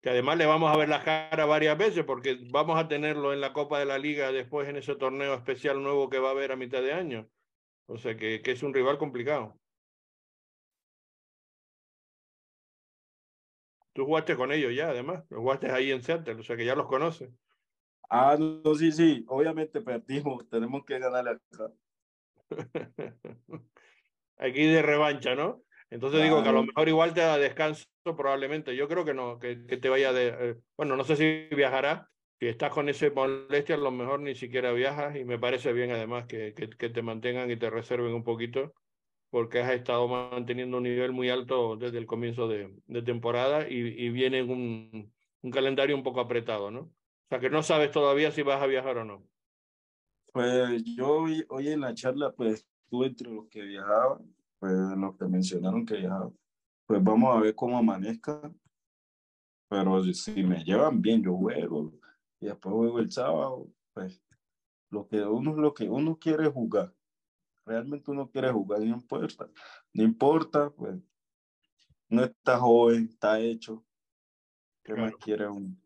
Que además le vamos a ver la cara varias veces porque vamos a tenerlo en la Copa de la Liga después en ese torneo especial nuevo que va a haber a mitad de año. O sea que, que es un rival complicado. Tú jugaste con ellos ya, además. Jugaste ahí en Seattle, o sea que ya los conoces. Ah, no, sí, sí, obviamente perdimos, tenemos que ganarle acá. Aquí de revancha, ¿no? Entonces digo que a lo mejor igual te da descanso probablemente. Yo creo que no, que, que te vaya de... Eh, bueno, no sé si viajará. Si estás con ese molestia, a lo mejor ni siquiera viajas y me parece bien además que, que, que te mantengan y te reserven un poquito porque has estado manteniendo un nivel muy alto desde el comienzo de, de temporada y, y viene un, un calendario un poco apretado, ¿no? O sea, que no sabes todavía si vas a viajar o no. Pues yo hoy, hoy en la charla, pues estuve entre los que viajaban, pues los que mencionaron que viajaban. Pues vamos a ver cómo amanezca. Pero si me llevan bien, yo juego. Y después juego el sábado. Pues lo que uno, lo que uno quiere jugar. Realmente uno quiere jugar, no importa. No importa, pues no está joven, está hecho. ¿Qué más quiere uno?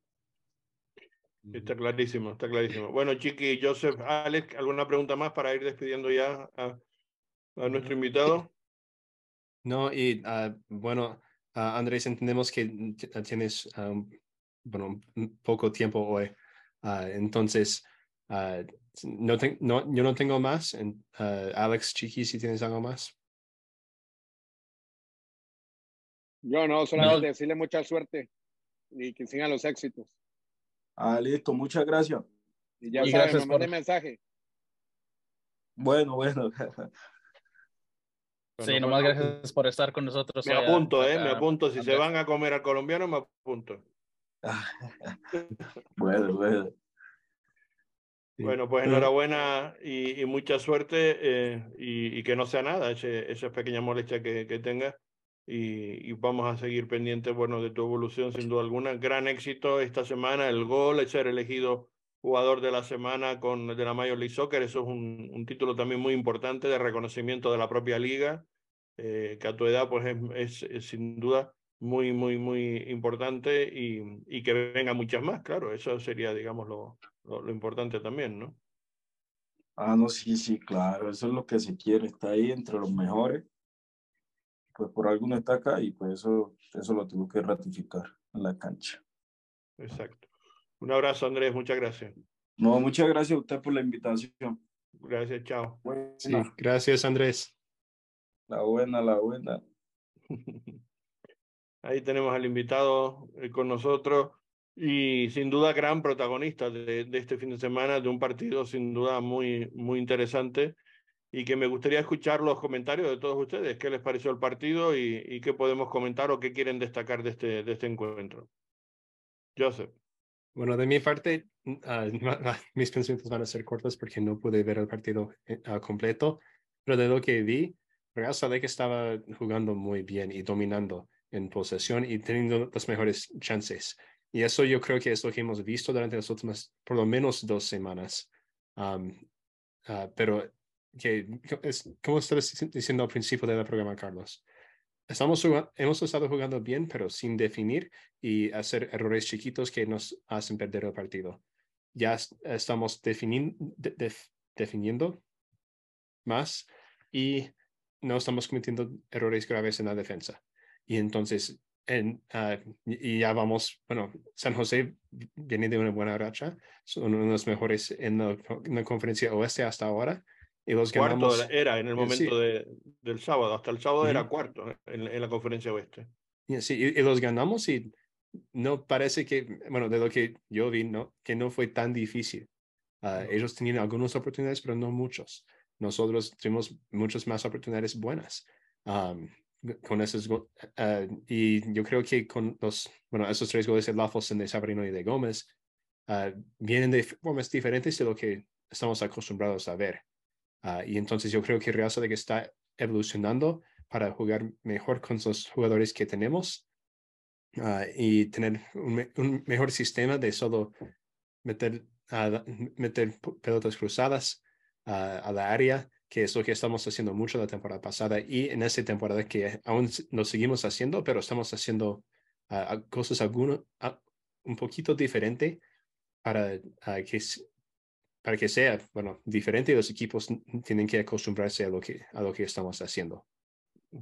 Está clarísimo, está clarísimo. Bueno, Chiqui, Joseph, Alex, ¿alguna pregunta más para ir despidiendo ya a, a nuestro invitado? No, y uh, bueno, uh, Andrés, entendemos que tienes um, bueno, poco tiempo hoy. Uh, entonces, no, no, yo no tengo más. Alex, Chiqui, si tienes algo más. Yo no, solamente decirle mucha suerte y que sigan los éxitos. Ah, listo, muchas gracias. Y ya gracias por el mensaje. Bueno, bueno. sí, nomás gracias por estar con nosotros. Me apunto, eh, me apunto. Si se van a comer al colombiano, me apunto. bueno, bueno. Bueno, pues enhorabuena y, y mucha suerte eh, y, y, que no sea nada ese, esa pequeña molestia que, que tengas y, vamos a seguir pendientes, bueno, de tu evolución sin duda alguna. Gran éxito esta semana, el gol, el ser elegido jugador de la semana con de la Major League Soccer, eso es un, un título también muy importante de reconocimiento de la propia liga, eh, que a tu edad pues es, es, sin duda muy, muy, muy importante y, y, que venga muchas más, claro, eso sería, digamos, lo, lo, lo importante también, ¿no? Ah, no, sí, sí, claro, eso es lo que se quiere, está ahí entre los mejores pues por algo no está acá y pues eso, eso lo tengo que ratificar en la cancha. Exacto. Un abrazo, Andrés, muchas gracias. No, muchas gracias a usted por la invitación. Gracias, chao. Sí, gracias, Andrés. La buena, la buena. Ahí tenemos al invitado eh, con nosotros y sin duda gran protagonista de, de, este fin de semana, de un partido sin duda muy, muy interesante y que me gustaría escuchar los comentarios de todos ustedes, qué les pareció el partido y, y qué podemos comentar o qué quieren destacar de este, de este encuentro. Joseph. Bueno, de mi parte, uh, mis pensamientos van a ser cortos porque no pude ver el partido uh, completo, pero de lo que vi, Real Salt estaba jugando muy bien y dominando en posesión y teniendo las mejores chances. Y eso yo creo que es lo que hemos visto durante las últimas, por lo menos dos semanas. Um, pero, que, es, como estabas diciendo al principio del programa, Carlos, estamos hemos estado jugando bien, pero sin definir y hacer errores chiquitos que nos hacen perder el partido. Ya estamos definiendo más y no estamos cometiendo errores graves en la defensa. Y entonces, en, ah, y ya vamos, bueno, San José viene de una buena racha, son uno de los mejores en la, conferencia oeste hasta ahora. Y los cuarto era en el momento de, del sábado, hasta el sábado era cuarto en, la conferencia oeste. Sí, y, los ganamos y no parece que, bueno, de lo que yo vi, ¿no? que no fue tan difícil. Ah, ellos tenían algunas oportunidades, pero no muchos. Nosotros tuvimos muchas más oportunidades buenas con esos uh, y yo creo que con los, bueno, esos tres goles de Lafosen, de Sabrino y de Gómez uh, vienen de formas diferentes de lo que estamos acostumbrados a ver. Uh, y entonces yo creo que Real que está evolucionando para jugar mejor con los jugadores que tenemos y tener un, un, mejor sistema de solo meter, meter pelotas cruzadas a la área que es lo que estamos haciendo mucho la temporada pasada y en esta temporada que aún lo seguimos haciendo, pero estamos haciendo uh, cosas alguno, uh, un poquito diferente para, uh, que, para que sea, bueno, diferente los equipos tienen que acostumbrarse a lo que, a lo que estamos haciendo.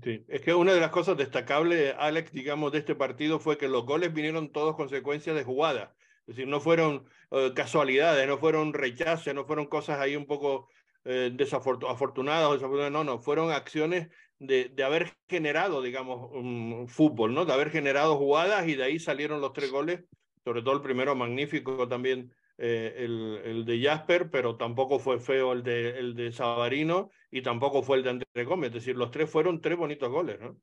Sí, es que una de las cosas destacables, Alex, digamos, de este partido fue que los goles vinieron todos consecuencias de jugada. Es decir, no fueron casualidades, no fueron rechaces, no fueron cosas ahí un poco eh, desafortunadas no, no, fueron acciones de, de haber generado, digamos, fútbol, ¿no? De haber generado jugadas y de ahí salieron los tres goles, sobre todo el primero magnífico también eh, el, el, de Jasper, pero tampoco fue feo el de, el de Sabarino y tampoco fue el de André Gómez, es decir, los tres fueron tres bonitos goles, ¿no?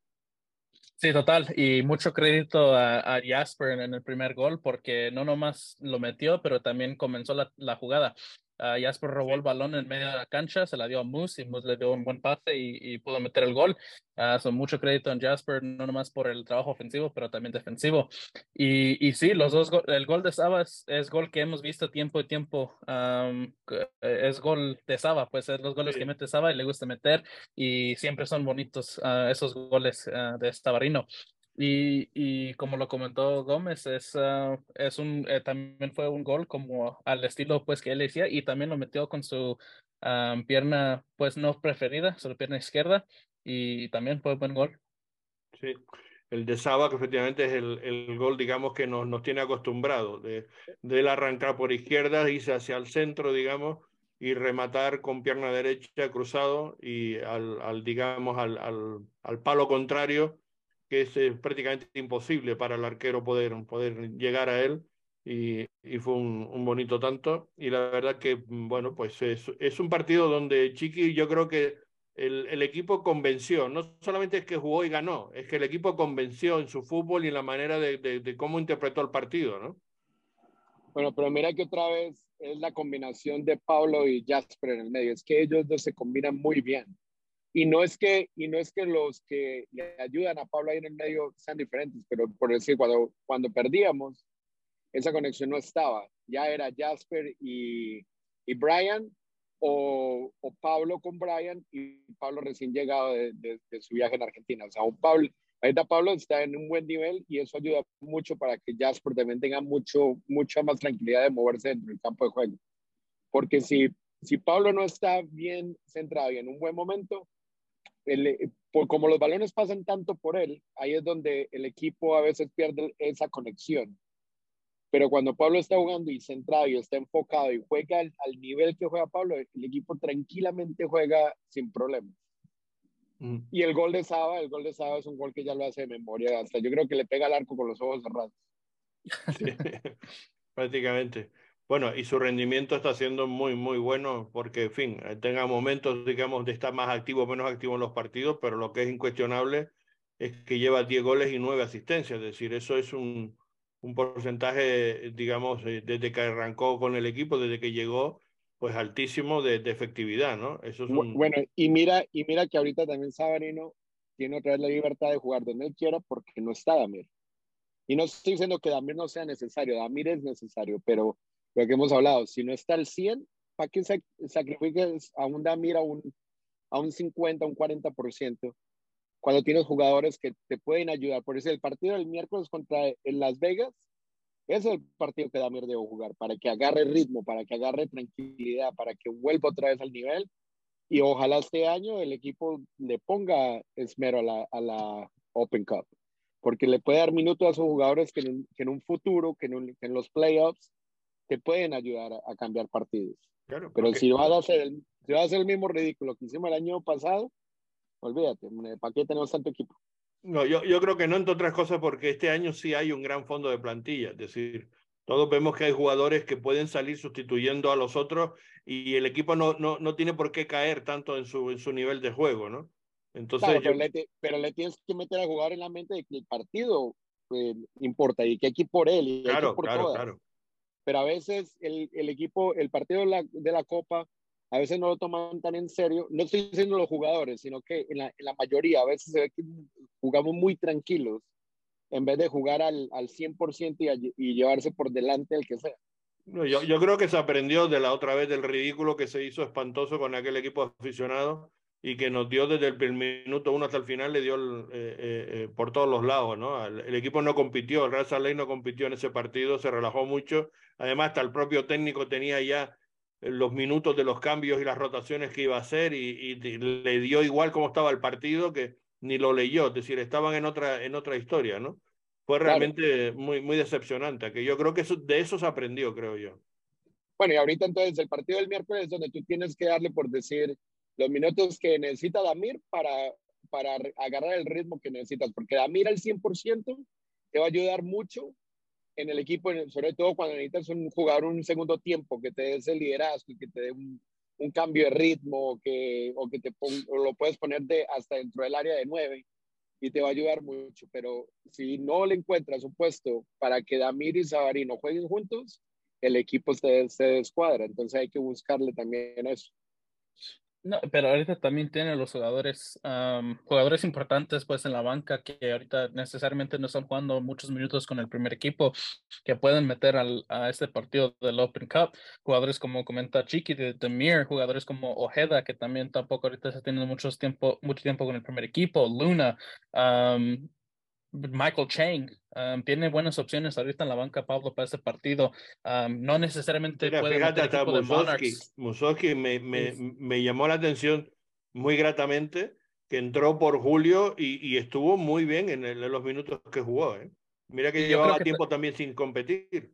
Sí, total. Y mucho crédito a, Jasper en el primer gol porque no nomás lo metió, pero también comenzó la, la jugada. Uh, Jasper robó el balón en medio de la cancha, se la dio a Moose y Moose le dio un buen pase y, pudo meter el gol. Uh, son mucho crédito en Jasper, no nomás por el trabajo ofensivo, pero también defensivo. Y, y sí, los dos, el gol de Saba es, gol que hemos visto tiempo y tiempo. Um, es gol de Saba, pues es los goles que mete Saba y le gusta meter y siempre son bonitos uh, esos goles de Stavarino. Y, y como lo comentó Gómez, es, ah, es un, eh, también fue un gol como al estilo pues que él decía y también lo metió con su ah, pierna pues no preferida, su pierna izquierda y también fue un buen gol. Sí, el de Saba efectivamente es el, el gol digamos que nos, nos tiene acostumbrado de, de él arrancar por izquierda, irse hacia el centro digamos y rematar con pierna derecha cruzado y al, al digamos al, al, al palo contrario que es eh, prácticamente imposible para el arquero poder, poder llegar a él y, fue un, bonito tanto. Y la verdad que, mm, bueno, pues es, es un partido donde Chiqui yo creo que el, el, equipo convenció, no solamente es que jugó y ganó, es que el equipo convenció en su fútbol y en la manera de, de, de cómo interpretó el partido, ¿no? Bueno, pero mira que otra vez es la combinación de Pablo y Jasper en el medio, es que ellos dos se combinan muy bien. Y no es que, y no es que los que le ayudan a Pablo ahí en el medio sean diferentes, pero por decir, cuando, cuando perdíamos, esa conexión no estaba. Ya era Jasper y, y Brian, o, o, Pablo con Brian y Pablo recién llegado de, de, su viaje en Argentina. O sea, un Pablo, ahorita Pablo está en un buen nivel y eso ayuda mucho para que Jasper también tenga mucho, mucha más tranquilidad de moverse dentro del campo de juego. Porque si, si Pablo no está bien centrado y en un buen momento, el, por, como los balones pasan tanto por él, ahí es donde el equipo a veces pierde esa conexión. Pero cuando Pablo está jugando y centrado y está enfocado y juega al, nivel que juega Pablo, el equipo tranquilamente juega sin problemas. Mm. Y el gol de Saba, el gol de Saba es un gol que ya lo hace de memoria. Hasta yo creo que le pega al arco con los ojos cerrados. prácticamente. Bueno, y su rendimiento está siendo muy, muy bueno porque, en fin, eh, tenga momentos, digamos, de estar más activo o menos activo en los partidos, pero lo que es incuestionable es que lleva 10 goles y 9 asistencias. Es decir, eso es un, un porcentaje, digamos, eh, desde que arrancó con el equipo, desde que llegó, pues altísimo de, de efectividad, ¿no? Eso es un... Bueno, y mira, y mira que ahorita también Sabarino tiene otra vez la libertad de jugar donde él quiera porque no está Damir. Y no estoy diciendo que Damir no sea necesario, Damir es necesario, pero lo que hemos hablado, si no está al 100, ¿para qué sacrifiques a un Damir a un, a un 50, un 40%? Cuando tienes jugadores que te pueden ayudar. Por eso el partido del miércoles contra en Las Vegas es el partido que Damir debe jugar, para que agarre ritmo, para que agarre tranquilidad, para que vuelva otra vez al nivel. Y ojalá este año el equipo le ponga esmero a la, a la Open Cup, porque le puede dar minutos a esos jugadores que en, un futuro, que en, los playoffs, te pueden ayudar a, cambiar partidos. Pero si vas, a hacer el, si vas a hacer el mismo ridículo que hicimos el año pasado, olvídate, ¿para qué tenemos tanto equipo? No, yo, yo creo que no, entre otras cosas, porque este año sí hay un gran fondo de plantilla. Es decir, todos vemos que hay jugadores que pueden salir sustituyendo a los otros y el equipo no, no, no tiene por qué caer tanto en su, en su nivel de juego, ¿no? Entonces, pero, le, tienes que meter a jugar en la mente de que el partido pues, importa y que hay que ir por él y claro, por claro, claro. Pero a veces el, el equipo, el partido de la, de la Copa a veces no lo toman tan en serio. No estoy diciendo los jugadores, sino que en la, en la mayoría a veces se ve que jugamos muy tranquilos en vez de jugar al, al 100% y, y llevarse por delante el que sea. No, yo, yo creo que se aprendió de la otra vez del ridículo que se hizo espantoso con aquel equipo aficionado y que nos dio desde el minuto uno hasta el final, le dio eh, eh, eh, por todos los lados, ¿no? El, equipo no compitió, el Real Salt no compitió en ese partido, se relajó mucho. Además, hasta el propio técnico tenía ya los minutos de los cambios y las rotaciones que iba a hacer y, le dio igual cómo estaba el partido que ni lo leyó, es decir, estaban en otra, en otra historia, ¿no? Fue realmente muy, muy decepcionante, que yo creo que de eso se aprendió, creo yo. Bueno, y ahorita entonces el partido del miércoles es donde tú tienes que darle por decir los minutos que necesita Damir para, para agarrar el ritmo que necesitas, porque Damir al 100% te va a ayudar mucho en el equipo, sobre todo cuando necesitas un jugador un segundo tiempo que te dé ese liderazgo, que te dé un, cambio de ritmo, que, o que te o lo puedes poner de, hasta dentro del área de nueve y te va a ayudar mucho. Pero si no le encuentras un puesto para que Damir y Sabarino jueguen juntos, el equipo se, se descuadra. Entonces hay que buscarle también eso. No, pero ahorita también tiene los jugadores, jugadores importantes pues en la banca que ahorita necesariamente no están jugando muchos minutos con el primer equipo que pueden meter al, a este partido del Open Cup. Jugadores como comenta Chiqui de Demir, jugadores como Ojeda que también tampoco ahorita está teniendo mucho tiempo, mucho tiempo con el primer equipo, Luna, Michael Chang um, tiene buenas opciones ahorita en la banca, Pablo, para este partido. Um, no necesariamente puede fíjate, hasta Musowski, me, me, me, llamó la atención muy gratamente que entró por Julio y, y estuvo muy bien en, los minutos que jugó. ¿eh? Mira que llevaba tiempo también sin competir.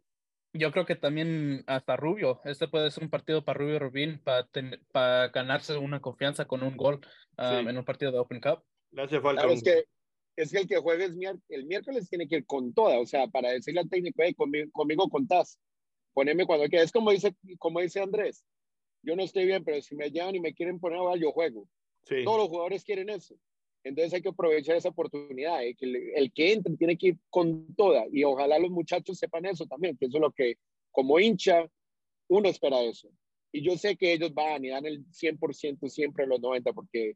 Yo creo que también hasta Rubio, este puede ser un partido para Rubio Rubín para, para ganarse una confianza con un gol um, en un partido de Open Cup. Le hace falta claro, es que es que el que juegue el miércoles tiene que ir con toda, o sea, para decirle al técnico, hey, conmigo, conmigo contás, poneme cuando quieras. Es como dice, como dice Andrés, yo no estoy bien, pero si me llaman y me quieren poner a yo juego. Todos los jugadores quieren eso. Entonces hay que aprovechar esa oportunidad. ¿eh? Que el, que entre tiene que ir con toda y ojalá los muchachos sepan eso también, que eso es lo que como hincha uno espera eso. Y yo sé que ellos van y dan el 100% siempre los 90 porque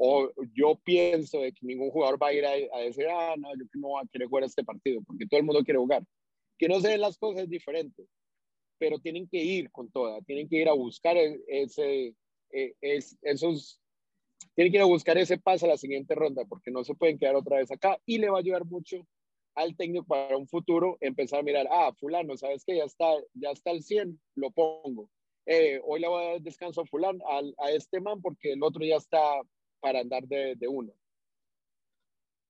o yo pienso de que ningún jugador va a ir a, decir, ah, no, yo no voy a querer jugar este partido, porque todo el mundo quiere jugar. Que no se den las cosas diferentes, pero tienen que ir con toda, tienen que ir a buscar e, ese, e, es, esos, tienen que ir a buscar ese paso a la siguiente ronda, porque no se pueden quedar otra vez acá, y le va a ayudar mucho al técnico para un futuro empezar a mirar, ah, fulano, ¿sabes que Ya está, ya está al 100, lo pongo. Eh, hoy le voy a dar descanso a fulano, a este man, porque el otro ya está para andar de, de uno.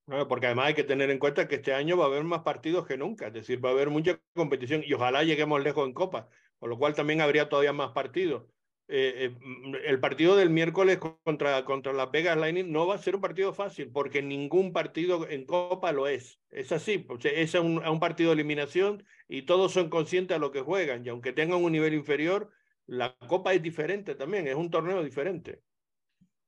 Bueno, porque además hay que tener en cuenta que este año va a haber más partidos que nunca, es decir, va a haber mucha competición y ojalá lleguemos lejos en Copa, con lo cual también habría todavía más partidos. Eh, eh, el partido del miércoles contra, contra la Vegas Lightning no va a ser un partido fácil, porque ningún partido en Copa lo es. Es así, es un, un partido de eliminación y todos son conscientes de lo que juegan, y aunque tengan un nivel inferior, la Copa es diferente también, es un torneo diferente.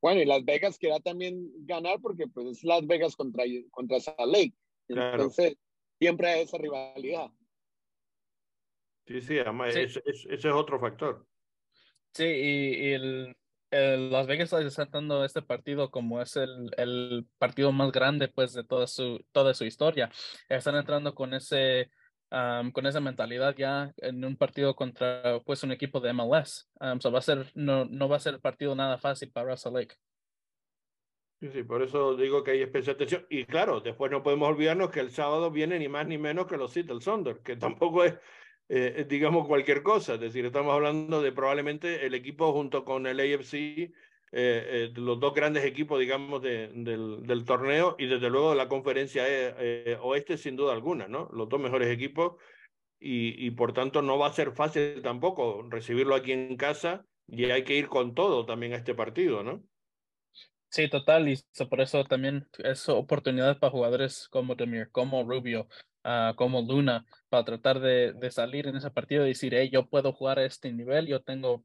Bueno, y Las Vegas quería también ganar porque pues es Las Vegas contra, contra Salt Lake. Entonces, siempre hay esa rivalidad. Sí, sí, además Ese, es otro factor. Sí, y, el, el, Las Vegas está tratando este partido como es el, el, partido más grande pues de toda su, toda su historia. Están entrando con ese con esa mentalidad ya en un partido contra pues un equipo de MLS. va a ser, no, no va a ser partido nada fácil para Russell Lake. Sí, sí, por eso digo que hay especial atención. Y claro, después no podemos olvidarnos que el sábado viene ni más ni menos que los Seattle Sonder, que tampoco es, eh, digamos, cualquier cosa. Es decir, estamos hablando de probablemente el equipo junto con el AFC eh, eh, los dos grandes equipos, digamos, de, del, torneo y desde luego la conferencia eh, oeste, sin duda alguna, ¿no? Los dos mejores equipos y, por tanto no va a ser fácil tampoco recibirlo aquí en casa y hay que ir con todo también a este partido, ¿no? Sí, total, y por eso también es oportunidad para jugadores como Demir, como Rubio, uh, como Luna, para tratar de, de, salir en ese partido y decir, hey, yo puedo jugar a este nivel, yo tengo,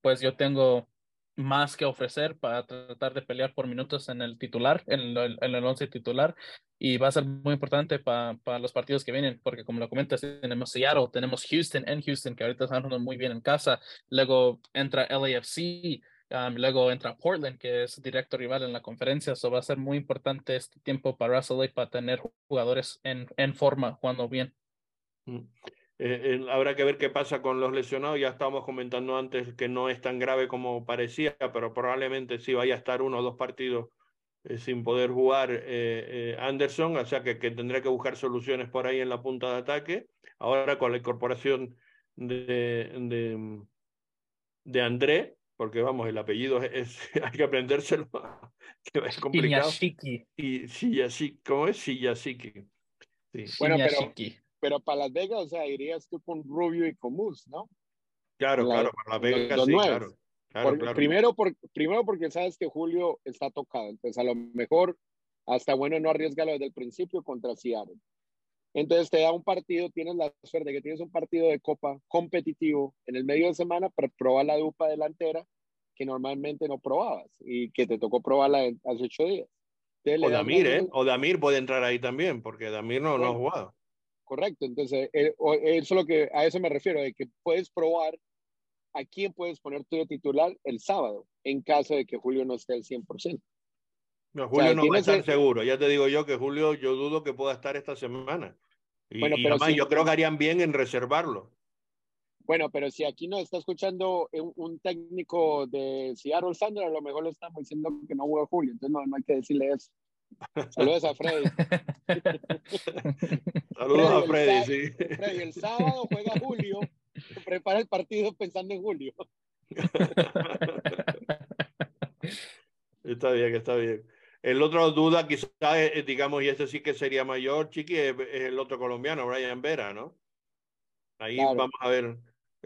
pues yo tengo más que ofrecer para tratar de pelear por minutos en el titular, en el, en el once titular, y va a ser muy importante para los partidos que vienen, porque como lo comentas, tenemos Seattle, tenemos Houston en Houston, que ahorita están jugando muy bien en casa, luego entra LAFC, um, luego entra Portland, que es directo rival en la conferencia, eso va a ser muy importante este tiempo para Russell Lake para tener jugadores en, en forma jugando bien. Mm. Eh, habrá que ver qué pasa con los lesionados. Ya estábamos comentando antes que no es tan grave como parecía, pero probablemente sí vaya a estar uno o dos partidos eh, sin poder jugar eh, Anderson, o sea que, que, tendrá que buscar soluciones por ahí en la punta de ataque. Ahora con la incorporación de, de, de André, porque vamos, el apellido es, hay que aprendérselo, que es complicado. Y Siyashiki, ¿cómo es? Siyashiki. Sí. Bueno, pero pero para Las Vegas, o sea, irías tú con Rubio y con Moose, ¿no? Claro, claro, para Las Vegas sí, claro. claro, Primero, por, primero porque sabes que Julio está tocado, entonces a lo mejor hasta bueno no arriesgarlo desde el principio contra Seattle. Entonces te da un partido, tienes la suerte de que tienes un partido de copa competitivo en el medio de semana para probar la dupa delantera que normalmente no probabas y que te tocó probarla hace ocho días. o Damir, ¿eh? O Damir puede entrar ahí también, porque Damir no, no ha jugado. Correcto, entonces eh, eso lo que a eso me refiero, de que puedes probar a quién puedes poner tu titular el sábado, en caso de que Julio no esté al 100%. No, Julio no va a estar seguro, ya te digo yo que Julio yo dudo que pueda estar esta semana. Y, bueno, pero además yo creo que harían bien en reservarlo. Bueno, pero si aquí nos está escuchando un, técnico de Seattle Sandra, a lo mejor le estamos diciendo que no juega Julio, entonces no, no hay que decirle eso. Saludos a Freddy. Saludos a Freddy, sí. Freddy, el sábado juega Julio. Prepara el partido pensando en Julio. está bien, está bien. El otro duda, quizás, digamos, y este sí que sería mayor, Chiqui, es, el otro colombiano, Brian Vera, ¿no? Ahí vamos a ver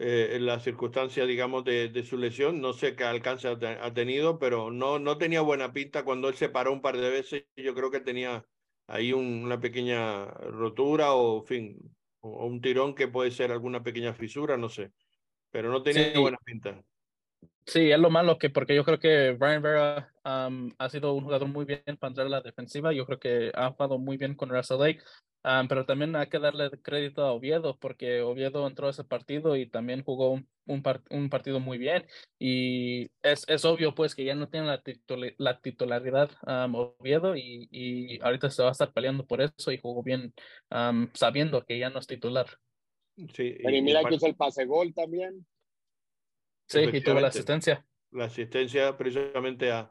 eh, en la circunstancia, digamos, de, de, su lesión. No sé qué alcance ha, tenido, pero no, no tenía buena pinta cuando él se paró un par de veces. Yo creo que tenía ahí una pequeña rotura o, fin, o, un tirón que puede ser alguna pequeña fisura, no sé. Pero no tenía buena pinta. Sí, es lo malo que porque yo creo que Brian Vera ha sido un jugador muy bien para entrar a la defensiva. Yo creo que ha jugado muy bien con Russell Lake. Pero también hay que darle crédito a Oviedo porque Oviedo entró a ese partido y también jugó un, un, partido muy bien. Y es, es, obvio pues que ya no tiene la, la titularidad Oviedo y, y, ahorita se va a estar peleando por eso y jugó bien sabiendo que ya no es titular. Sí, y, mira que es el pase gol también. Sí, y tuvo la asistencia. La asistencia precisamente a,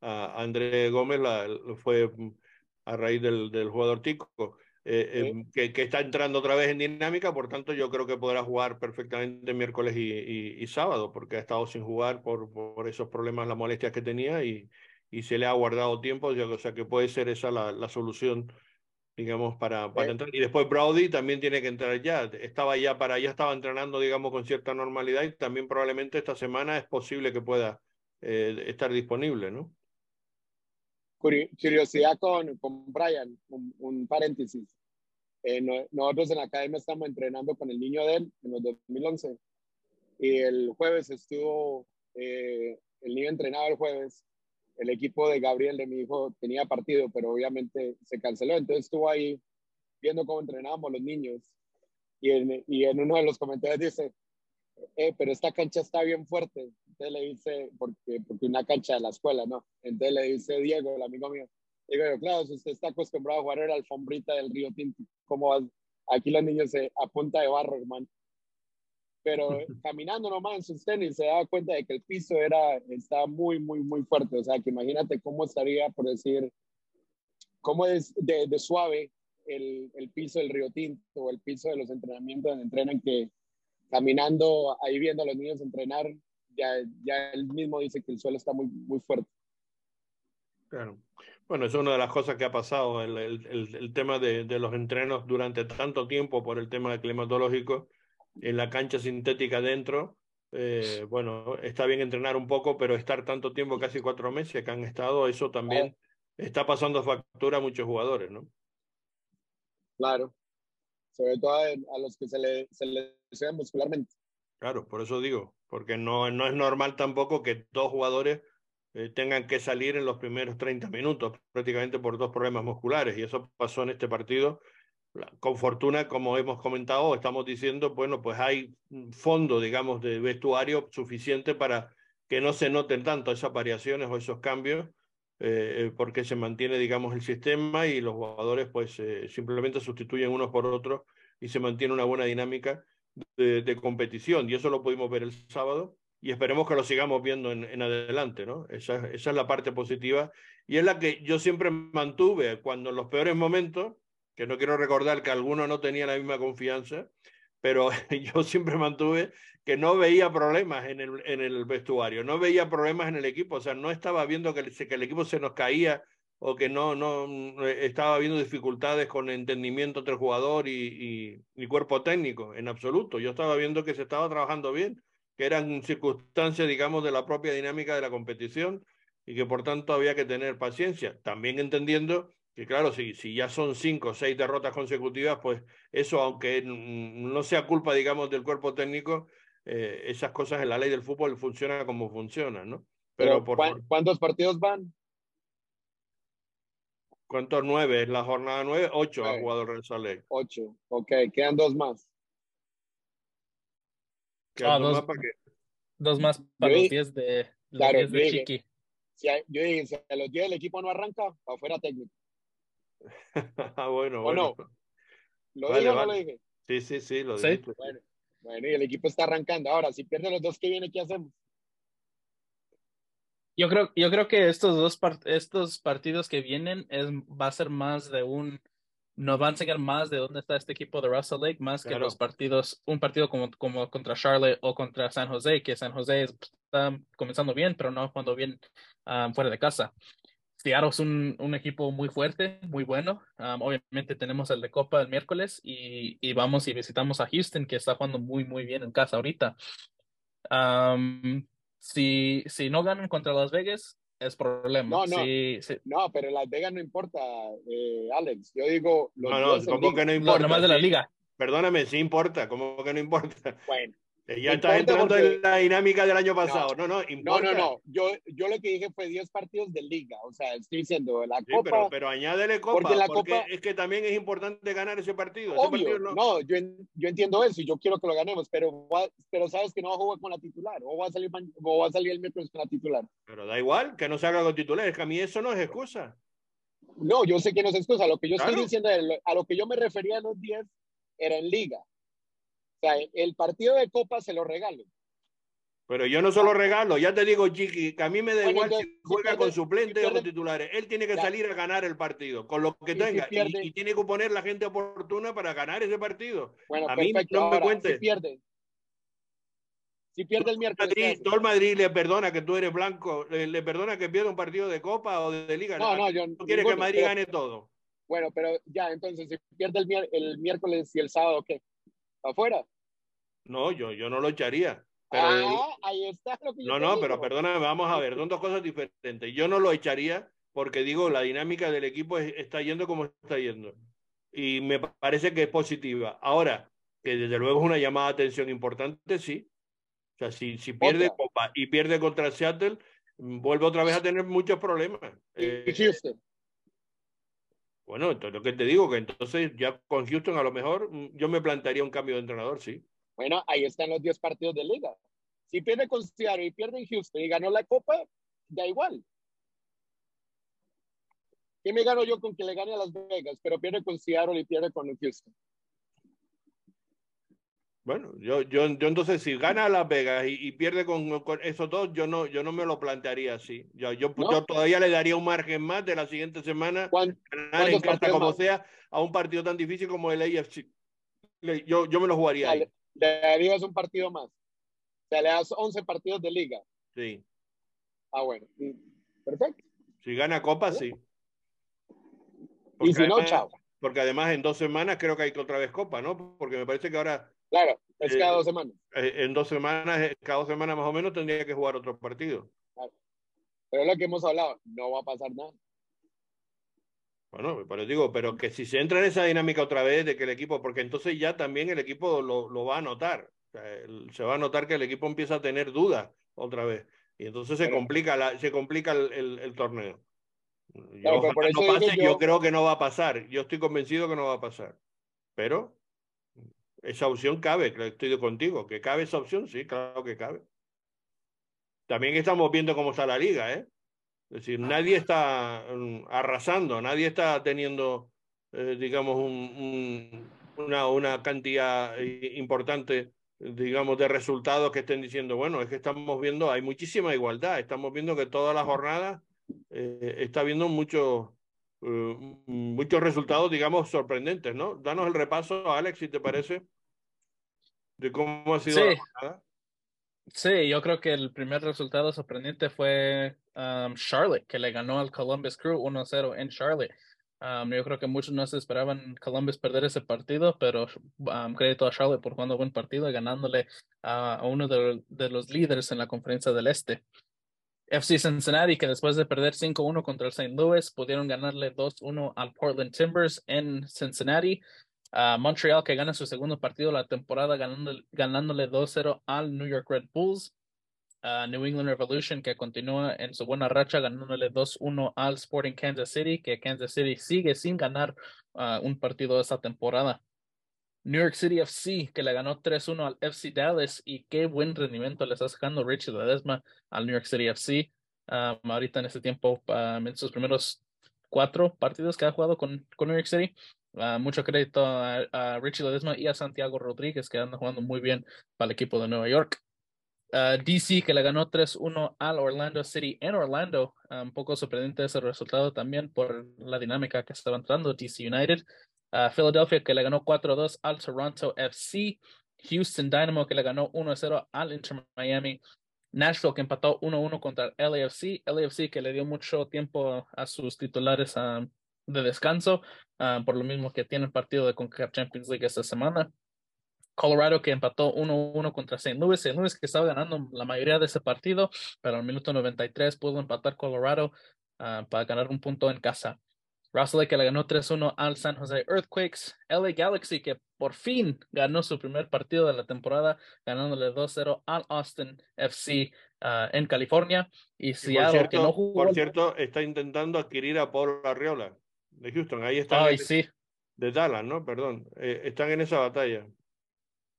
a André Gómez la, fue a raíz del, del jugador Tico, eh, em, que, que, está entrando otra vez en dinámica, por tanto yo creo que podrá jugar perfectamente miércoles y, y, y sábado, porque ha estado sin jugar por, por esos problemas, las molestias que tenía y, y se le ha guardado tiempo, o sea que puede ser esa la, la solución digamos, para, para entrar. Y después Brody también tiene que entrar ya. Estaba ya para, ya estaba entrenando, digamos, con cierta normalidad y también probablemente esta semana es posible que pueda eh, estar disponible, ¿no? Curiosidad con, con Brian, un, paréntesis. Eh, nosotros en la academia estamos entrenando con el niño de él en los 2011 y el jueves estuvo, eh, el niño entrenado el jueves el equipo de Gabriel, de mi hijo, tenía partido, pero obviamente se canceló. Entonces estuvo ahí viendo cómo entrenábamos los niños. Y en, y en uno de los comentarios dice, eh, pero esta cancha está bien fuerte. Entonces le dice, porque, porque una cancha de la escuela, ¿no? Entonces le dice Diego, el amigo mío, digo yo, claro, si usted está acostumbrado a jugar en la alfombrita del Río Tinto, ¿cómo vas? Aquí los niños se a punta de barro, hermano. Pero caminando nomás en sus tenis se daba cuenta de que el piso era, estaba muy, muy, muy fuerte. O sea, que imagínate cómo estaría, por decir, cómo es de, de suave el, el, piso del Río Tinto o el piso de los entrenamientos donde entrenan que caminando ahí viendo a los niños entrenar, ya, ya él mismo dice que el suelo está muy, muy fuerte. Claro. Bueno, es una de las cosas que ha pasado, el, el, el tema de, de, los entrenos durante tanto tiempo por el tema climatológico en la cancha sintética dentro. Eh, bueno, está bien entrenar un poco, pero estar tanto tiempo, casi cuatro meses que han estado, eso también está pasando factura a muchos jugadores, ¿no? Claro, sobre todo a, a los que se le, se le lesionan muscularmente. Claro, por eso digo, porque no, no es normal tampoco que dos jugadores eh, tengan que salir en los primeros 30 minutos, prácticamente por dos problemas musculares, y eso pasó en este partido. Con fortuna, como hemos comentado, estamos diciendo, bueno, pues hay fondo, digamos, de vestuario suficiente para que no se noten tanto esas variaciones o esos cambios, eh, porque se mantiene, digamos, el sistema y los jugadores pues eh, simplemente sustituyen unos por otros y se mantiene una buena dinámica de, de, competición. Y eso lo pudimos ver el sábado y esperemos que lo sigamos viendo en, en adelante, ¿no? Esa, esa, es la parte positiva y es la que yo siempre mantuve cuando en los peores momentos, que no quiero recordar que algunos no tenían la misma confianza, pero yo siempre mantuve que no veía problemas en el, en el vestuario, no veía problemas en el equipo, o sea, no estaba viendo que, que el equipo se nos caía o que no, no estaba viendo dificultades con entendimiento entre jugador y, y, y cuerpo técnico, en absoluto. Yo estaba viendo que se estaba trabajando bien que eran circunstancias, digamos, de la propia dinámica de la competición y que por tanto había que tener paciencia. También entendiendo que, claro, si, si ya son cinco o seis derrotas consecutivas, pues eso, aunque no sea culpa, digamos, del cuerpo técnico, eh, esas cosas en la ley del fútbol funcionan como funcionan, ¿no? Pero, Pero por... ¿cuántos partidos van? ¿Cuántos? Nueve, es la jornada nueve, ocho ha jugado el Real Ocho, ok, quedan dos más. Ah, dos, más para dos, más para yo los 10 de, claro, diez de Chiqui. Si hay, yo dije, si a los 10 el equipo no arranca, para afuera técnico. ah, bueno, ¿O bueno. no? ¿Lo vale, dije o no lo dije? Sí, sí, sí, lo ¿Sí? dije. Bueno, bueno, y el equipo está arrancando. Ahora, si pierde los dos que viene, ¿qué hacemos? Yo creo, yo creo que estos dos part estos partidos que vienen es, va a ser más de un nos va a enseñar más de dónde está este equipo de Russell Lake, más claro. que los partidos, un partido como, como contra Charlotte o contra San José, que San José está comenzando bien, pero no cuando bien um, fuera de casa. Seattle es un, un, equipo muy fuerte, muy bueno. Um, obviamente tenemos el de Copa el miércoles y, y, vamos y visitamos a Houston, que está jugando muy, muy bien en casa ahorita. Um, si, si no ganan contra Las Vegas, es problema. No, no, sí, sí. no pero Las Vegas no importa, eh, Alex. Yo digo. Los no, no, ¿cómo que no importa? No, nomás de la liga. Perdóname, sí importa, ¿cómo que no importa? Bueno. Ya estás entrando porque... en la dinámica del año pasado. No, no, no, importa. no, no, no. Yo, yo lo que dije fue 10 partidos de liga. O sea, estoy diciendo la sí, Copa. Pero, pero añádele Copa, porque, la porque Copa, es que también es importante ganar ese partido. Obvio, ese partido no... no, yo, yo entiendo eso y yo quiero que lo ganemos, pero, pero sabes que no va a jugar con la titular o va a salir, o va a salir el miércoles con la titular. Pero da igual, que no salga con titulares, que a mí eso no es excusa. No, yo sé que no es excusa. Lo que yo claro. estoy diciendo, a lo que yo me refería a los 10 era en liga. O sea, el partido de Copa se lo regalo. Pero yo no solo regalo, ya te digo, Chiqui, que a mí me da bueno, igual entonces, si juega si pierde, con suplentes si o con titulares. Él tiene que ya. salir a ganar el partido, con lo que tenga. Y, y, tiene que poner la gente oportuna para ganar ese partido. Bueno, a perfecto. mí no Ahora, me cuentes. Si pierde. Si pierde el miércoles. Madrid, todo el Madrid le perdona que tú eres blanco, le, le, perdona que pierda un partido de Copa o de, de Liga. No, no, yo no quiere que Madrid pero, gane todo. Bueno, pero ya, entonces, si pierde el, el miércoles y el sábado, ¿qué? ¿Afuera? No, yo, yo no lo echaría. Pero, ah, ahí está lo que yo No, no, digo. pero perdóname, vamos a ver, son dos cosas diferentes. Yo no lo echaría porque digo, la dinámica del equipo es, está yendo como está yendo. Y me parece que es positiva. Ahora, que desde luego es una llamada de atención importante, sí. O sea, si, si pierde otra. Copa y pierde contra Seattle, vuelve otra vez a tener muchos problemas. ¿Y eh, Houston? Bueno, entonces lo que te digo, que entonces ya con Houston a lo mejor yo me plantearía un cambio de entrenador, sí. Bueno, ahí están los 10 partidos de liga. Si pierde con Seattle y pierde en Houston y ganó la Copa, da igual. ¿Qué me gano yo con que le gane a Las Vegas, pero pierde con Seattle y pierde con Houston? Bueno, yo, yo, yo entonces si gana Las Vegas y, pierde con, con, esos dos, yo no, yo no me lo plantearía así. Yo, yo, yo, todavía le daría un margen más de la siguiente semana ganar en casa como sea a un partido tan difícil como el AFC. Yo, yo me lo jugaría ahí. Le darías un partido más. O sea, le das 11 partidos de liga. Sí. Ah, bueno. Perfecto. Si gana Copa, sí. y si no, chao. Porque además en dos semanas creo que hay que otra vez Copa, ¿no? Porque me parece que ahora. Claro, es cada dos semanas. Eh, en dos semanas, eh, cada dos semanas más o menos tendría que jugar otro partido. Claro. Pero es lo que hemos hablado, no va a pasar nada. Bueno, pero digo, pero que si se entra en esa dinámica otra vez de que el equipo, porque entonces ya también el equipo lo, lo va a notar. se va a notar que el equipo empieza a tener dudas otra vez. Y entonces se complica, la, se complica el, el, torneo. Yo, yo creo que no va a pasar. Yo estoy convencido que no va a pasar. Pero esa opción cabe, estoy contigo. ¿Que cabe esa opción? Sí, claro que cabe. También estamos viendo cómo está la liga, ¿eh? Es decir, nadie está mm, arrasando, nadie está teniendo, eh, digamos, un, una, una, cantidad eh, importante, digamos, de resultados que estén diciendo, bueno, es que estamos viendo, hay muchísima igualdad, estamos viendo que todas las jornadas eh, está viendo muchos muchos resultados, digamos, sorprendentes, ¿no? Danos el repaso, Alex, si te parece, de cómo ha sido la jornada. Sí, yo creo que el primer resultado sorprendente fue um, Charlotte, que le ganó al Columbus Crew 1-0 en Charlotte. Um, yo creo que muchos no se esperaban Columbus perder ese partido, pero um, crédito a Charlotte por jugando buen partido y ganándole a uno de, de, los líderes en la conferencia del Este. FC Cincinnati, que después de perder 5-1 contra el St. Louis, pudieron ganarle 2-1 al Portland Timbers en Cincinnati. Montreal que gana su segundo partido de la temporada ganándole, ganándole 2-0 al New York Red Bulls. New England Revolution que continúa en su buena racha ganándole 2-1 al Sporting Kansas City, que Kansas City sigue sin ganar un partido esta temporada. New York City FC que le ganó 3-1 al FC Dallas y qué buen rendimiento le está sacando Richie Ledesma al New York City FC. ahorita en este tiempo, en sus primeros cuatro partidos que ha jugado con, con New York City, Uh, mucho crédito a, Richie Ledesma y a Santiago Rodríguez, que andan jugando muy bien para el equipo de Nueva York. Uh, DC, que le ganó 3-1 al Orlando City en Orlando. Un poco sorprendente ese resultado también por la dinámica que estaba entrando DC United. Philadelphia, que le ganó 4-2 al Toronto FC. Houston Dynamo, que le ganó 1-0 al Inter Miami. Nashville, que empató 1-1 contra el LAFC. LAFC, que le dio mucho tiempo a sus titulares a de descanso, uh, por lo mismo que tiene el partido de CONCACAF Champions League esta semana. Colorado que empató 1-1 contra St. Louis. St. Louis que estaba ganando la mayoría de ese partido, pero al minuto 93 pudo empatar Colorado uh, para ganar un punto en casa. Russell que le ganó 3-1 al San Jose Earthquakes. LA Galaxy que por fin ganó su primer partido de la temporada, ganándole 2-0 al Austin FC uh, en California. Y Seattle cierto, que no jugó. Por cierto, está intentando adquirir a Pablo Arriola de Houston. Ahí están. Ay, sí. De Dallas, ¿no? Perdón. Eh, están en esa batalla.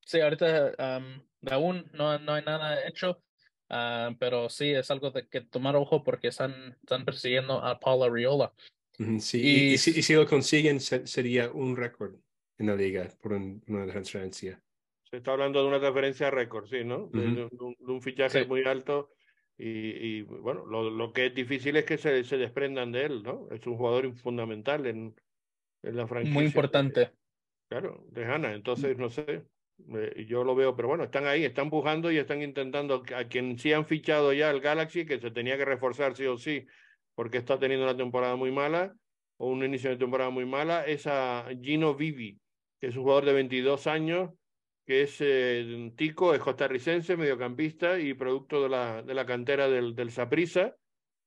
Sí, ahorita um, aún no, no hay nada hecho, uh, pero sí es algo de que tomar ojo porque están, están persiguiendo a Paula Riola. Sí, y, y, si, y, si, lo consiguen sería un récord en la liga por un, una transferencia. Se está hablando de una transferencia récord, sí, ¿no? Uh -huh. de, de, un, de, un, fichaje sí. muy alto y, y bueno, lo, lo, que es difícil es que se, se, desprendan de él, ¿no? Es un jugador fundamental en, en la franquicia. Muy importante. Claro, de Hanna. Entonces, no sé, eh, yo lo veo, pero bueno, están ahí, están empujando y están intentando a quien sí han fichado ya el Galaxy, que se tenía que reforzar sí o sí, porque está teniendo una temporada muy mala o un inicio de temporada muy mala, es a Gino Vivi, que es un jugador de 22 años que es eh, tico, es costarricense, mediocampista y producto de la, de la cantera del, del Saprissa,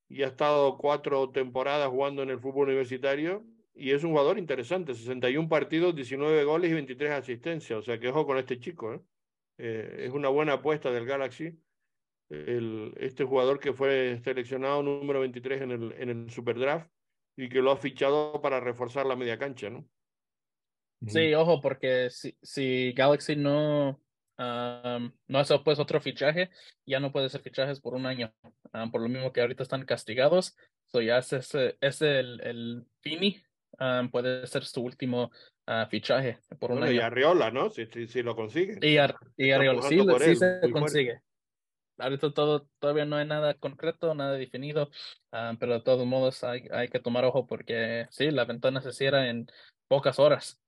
y ha estado cuatro temporadas jugando en el fútbol universitario, y es un jugador interesante, 61 partidos, 19 goles y 23 asistencias, o sea que ojo con este chico, ¿eh? Eh, es una buena apuesta del Galaxy, el, este jugador que fue seleccionado número 23 en el, en el Superdraft y que lo ha fichado para reforzar la media cancha, ¿no? Sí, ojo, porque si, si Galaxy no, no hace pues otro fichaje, ya no puede ser fichajes por un año, por lo mismo que ahorita están castigados. So ya es, es el, el Fini, puede ser su último uh, fichaje por un año. Y Arriola, ¿no? Si, si, si lo consigue. Y, Ar y Arriola, sí, sí se consigue. Ahorita todo, todavía no hay nada concreto, nada definido, pero de todos modos hay, hay que tomar ojo porque sí, la ventana se cierra en pocas horas.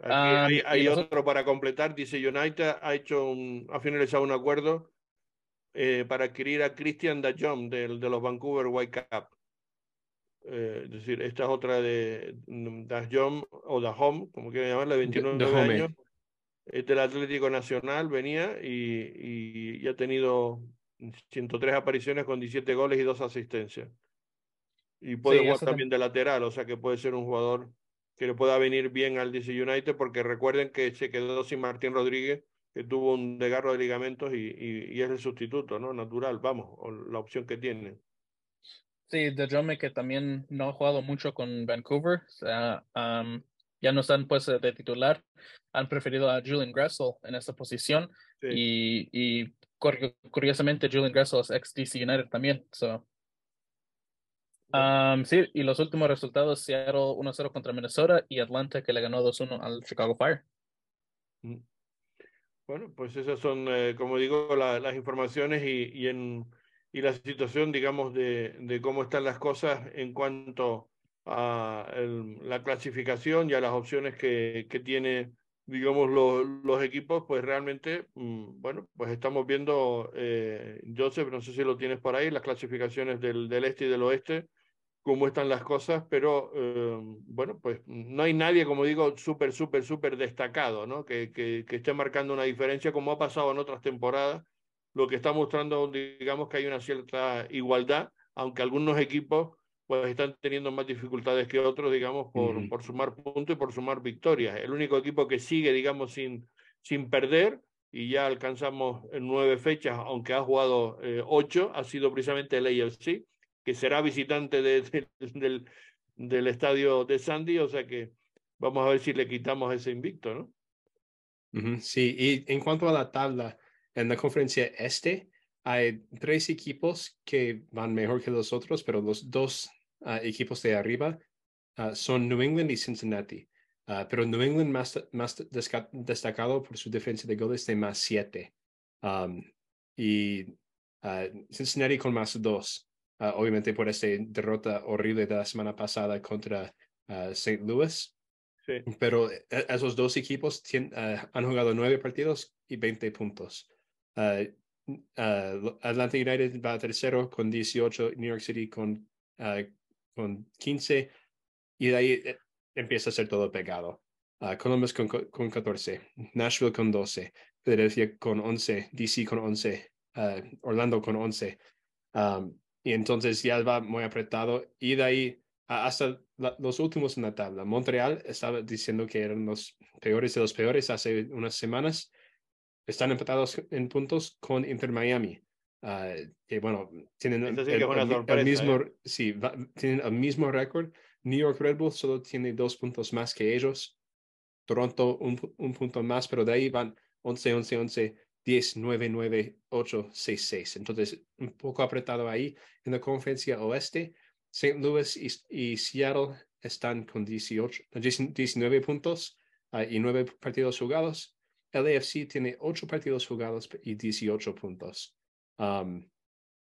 Aquí hay, hay otro para completar. Dice United ha hecho un, ha finalizado un acuerdo eh, para adquirir a Christian Dajom del de los Vancouver Whitecaps. Eh, es decir, esta es otra de Dajom o Dajom, como quieran llamarla, de 29 de, de años. Es del Atlético Nacional, venía y, y, ha tenido 103 apariciones con 17 goles y 2 asistencias. Y puede sí, jugar también de lateral, o sea que puede ser un jugador que le pueda venir bien al DC United, porque recuerden que se quedó sin Martín Rodríguez, que tuvo un desgarro de ligamentos y, y, y es el sustituto, ¿no? Natural, vamos, o la opción que tiene. Sí, de Jome que también no ha jugado mucho con Vancouver, o sea, um, ya no están pues de titular, han preferido a Julian Gressel en esta posición sí. y, y curiosamente Julian Gressel es ex DC United también, so. Um, sí, y los últimos resultados, Seattle 1-0 contra Minnesota y Atlanta que le ganó 2-1 al Chicago Fire. Bueno, pues esas son, eh, como digo, la, las informaciones y, y, en, y la situación, digamos, de, de cómo están las cosas en cuanto a la clasificación y a las opciones que, que tiene, digamos, los, los equipos, pues realmente, mmm, bueno, pues estamos viendo, eh, Joseph, no sé si lo tienes por ahí, las clasificaciones del, del este y del oeste, cómo están las cosas, pero eh, bueno, pues no hay nadie, como digo, súper, súper, súper destacado, ¿no? Que, que, que, esté marcando una diferencia como ha pasado en otras temporadas, lo que está mostrando, digamos, que hay una cierta igualdad, aunque algunos equipos pues están teniendo más dificultades que otros, digamos, por, uh -huh. por sumar puntos y por sumar victorias. El único equipo que sigue, digamos, sin, sin perder, y ya alcanzamos nueve fechas, aunque ha jugado eh, ocho, ha sido precisamente el AFC, que será visitante de, de, del, del estadio de Sandy, o sea que vamos a ver si le quitamos ese invicto, ¿no? Uh -huh. Sí, y en cuanto a la tabla, en la conferencia este, hay tres equipos que van mejor que los otros, pero los dos uh, equipos de arriba uh, son New England y Cincinnati. Uh, pero New England más, más destacado por su defensa de goles de más siete. Um, y Cincinnati con más dos. Uh, obviamente por esta derrota horrible de la semana pasada contra uh, St. Louis. Sí. Pero esos dos equipos tienen, uh, han jugado nueve partidos y 20 puntos. Atlanta United va a tercero con 18, New York City con, con 15 y de ahí eh, empieza a ser todo pegado. Columbus con, con 14, Nashville con 12, Philadelphia con 11, DC con 11, Orlando con 11. Um, y entonces ya va muy apretado y de ahí hasta los últimos en la tabla. Montreal estaba diciendo que eran los peores de los peores hace unas semanas. Están empatados en puntos con Inter Miami. Uh, que bueno, tienen el, el, el, el, mismo, ¿eh? sí, va, tienen el mismo récord. New York Red Bull solo tiene dos puntos más que ellos. Toronto un, un punto más, pero de ahí van 11, 11, 11, 10, 9, 9, 8, 6, 6. Entonces, un poco apretado ahí. En la conferencia oeste, St. Louis y, y Seattle están con 18, 19 puntos uh, y 9 partidos jugados. El AFC tiene 8 partidos jugados y 18 puntos. Um,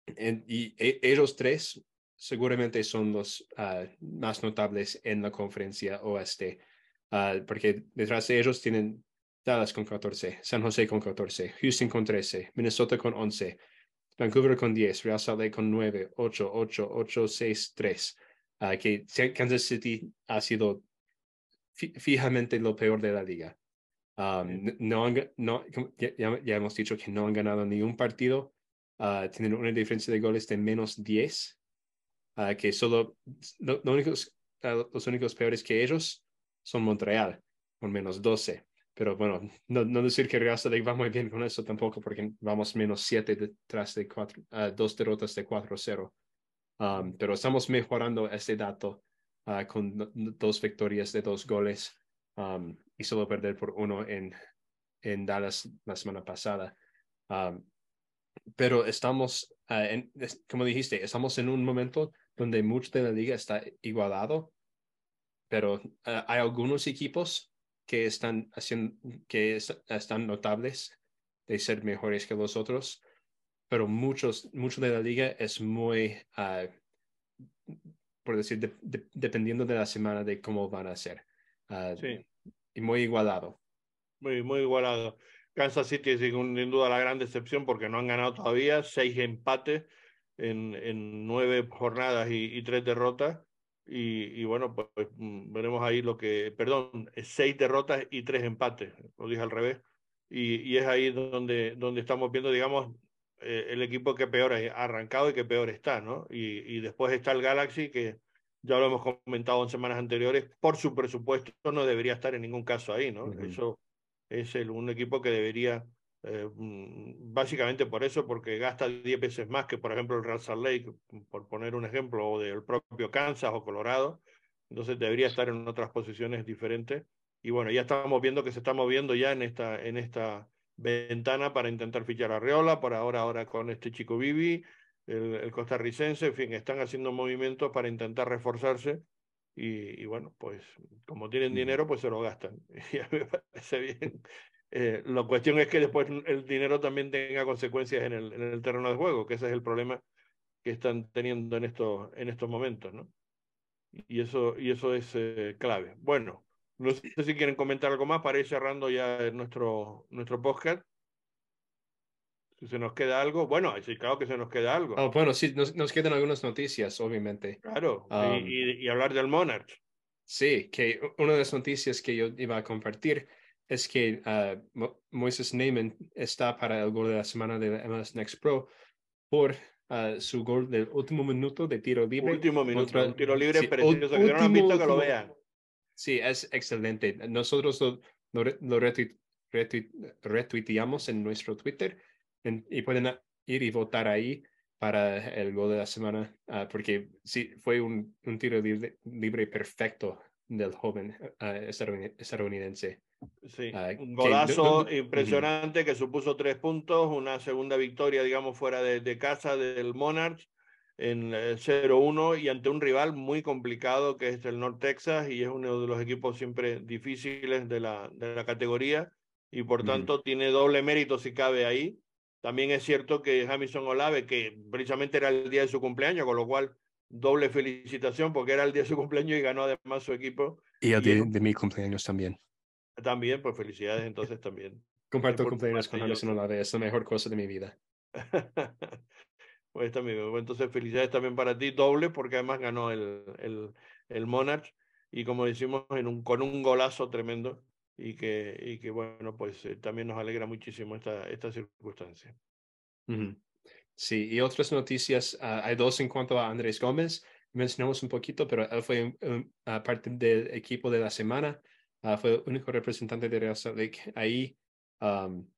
en, y e, ellos tres seguramente son los uh, más notables en la conferencia oeste, uh, porque detrás de ellos tienen Dallas con 14, San José con 14, Houston con 13, Minnesota con 11, Vancouver con 10, Real Salt Lake con 9, 8, 8, 8, 6, 3. Uh, que Kansas City ha sido fijamente lo peor de la liga. Um, no, han, no ya, ya, hemos dicho que no han ganado ni un partido. Uh, tienen una diferencia de goles de menos 10, uh, que solo lo, lo únicos, los únicos peores que ellos son Montreal, con menos 12 pero bueno, no, no, decir que Real Salt va muy bien con eso tampoco, porque vamos menos 7 detrás de cuatro, uh, dos derrotas de 4-0. Um, pero estamos mejorando este dato uh, con dos victorias de dos goles um, y solo perder por uno en, en Dallas la semana pasada. Um, pero estamos, uh, en, como dijiste, estamos en un momento donde mucho de la liga está igualado, pero uh, hay algunos equipos que están haciendo, que es, están notables de ser mejores que los otros, pero muchos, mucho de la liga es muy, uh, por decir, de, de, dependiendo de la semana de cómo van a ser. sí. Y muy igualado. Muy, muy igualado. Kansas City es sin duda la gran decepción porque no han ganado todavía, seis empates en, en nueve jornadas y, y tres derrotas. Y, y, bueno, pues, pues veremos ahí lo que, perdón, seis derrotas y tres empates, lo dije al revés. Y, y es ahí donde, donde estamos viendo, digamos, eh, el equipo que peor ha arrancado y que peor está, ¿no? Y, y después está el Galaxy, que ya lo hemos comentado en semanas anteriores, por su presupuesto no debería estar en ningún caso ahí, ¿no? Uh -huh. Eso es el, un equipo que debería, eh, básicamente por eso, porque gasta 10 veces más que, por ejemplo, el Real Salt Lake, por poner un ejemplo, o del propio Kansas o Colorado. Entonces debería estar en otras posiciones diferentes. Y bueno, ya estamos viendo que se está moviendo ya en esta, en esta ventana para intentar fichar a Reola, por ahora, ahora con este chico Vivi, el, el costarricense, en fin, están haciendo movimientos para intentar reforzarse y, y, bueno, pues como tienen dinero, pues se lo gastan. Y a mí me parece bien. Eh, la cuestión es que después el dinero también tenga consecuencias en el, en el terreno de juego, que ese es el problema que están teniendo en estos, en estos momentos, ¿no? Y eso, y eso es eh, clave. Bueno, no sé si quieren comentar algo más para ir cerrando ya nuestro, nuestro podcast. Si se nos queda algo, bueno, sí, claro que se nos queda algo. Oh, bueno, sí, nos, nos, quedan algunas noticias, obviamente. Claro, um, y, y, hablar del Monarch. Sí, que una de las noticias que yo iba a compartir es que uh, Moises Neyman está para el gol de la semana de la MLS Next Pro por uh, su gol del último minuto de tiro libre. Último minuto, contra, un tiro libre sí, precioso, que no lo han visto que lo vean. Sí, es excelente. Nosotros lo, lo, lo retuiteamos en nuestro Twitter en, y pueden ir y votar ahí para el gol de la semana, uh, porque sí, fue un, un tiro libre, libre, perfecto del joven uh, estadounidense. Sí, uh, un golazo que, impresionante uh -huh. que supuso tres puntos, una segunda victoria, digamos, fuera de, de casa del Monarch en 0-1 y ante un rival muy complicado que es el North Texas y es uno de los equipos siempre difíciles de la, de la categoría y por tanto tiene doble mérito si cabe ahí. También es cierto que Jamison Olave, que precisamente era el día de su cumpleaños, con lo cual doble felicitación porque era el día de su cumpleaños y ganó además su equipo. Y el de, de mi cumpleaños también. También, pues felicidades entonces también. Comparto cumpleaños con Jamison Olave, es la mejor cosa de mi vida. pues también, entonces felicidades también para ti, doble, porque además ganó el, el, el Monarch y como decimos, en un, con un golazo tremendo y que, y que bueno, pues eh, también nos alegra muchísimo esta, esta circunstancia. Sí, y otras noticias, uh, hay dos en cuanto a Andrés Gómez, mencionamos un poquito, pero él fue uh, parte del equipo de la semana, ah, fue el único representante de Real Salt Lake ahí, um,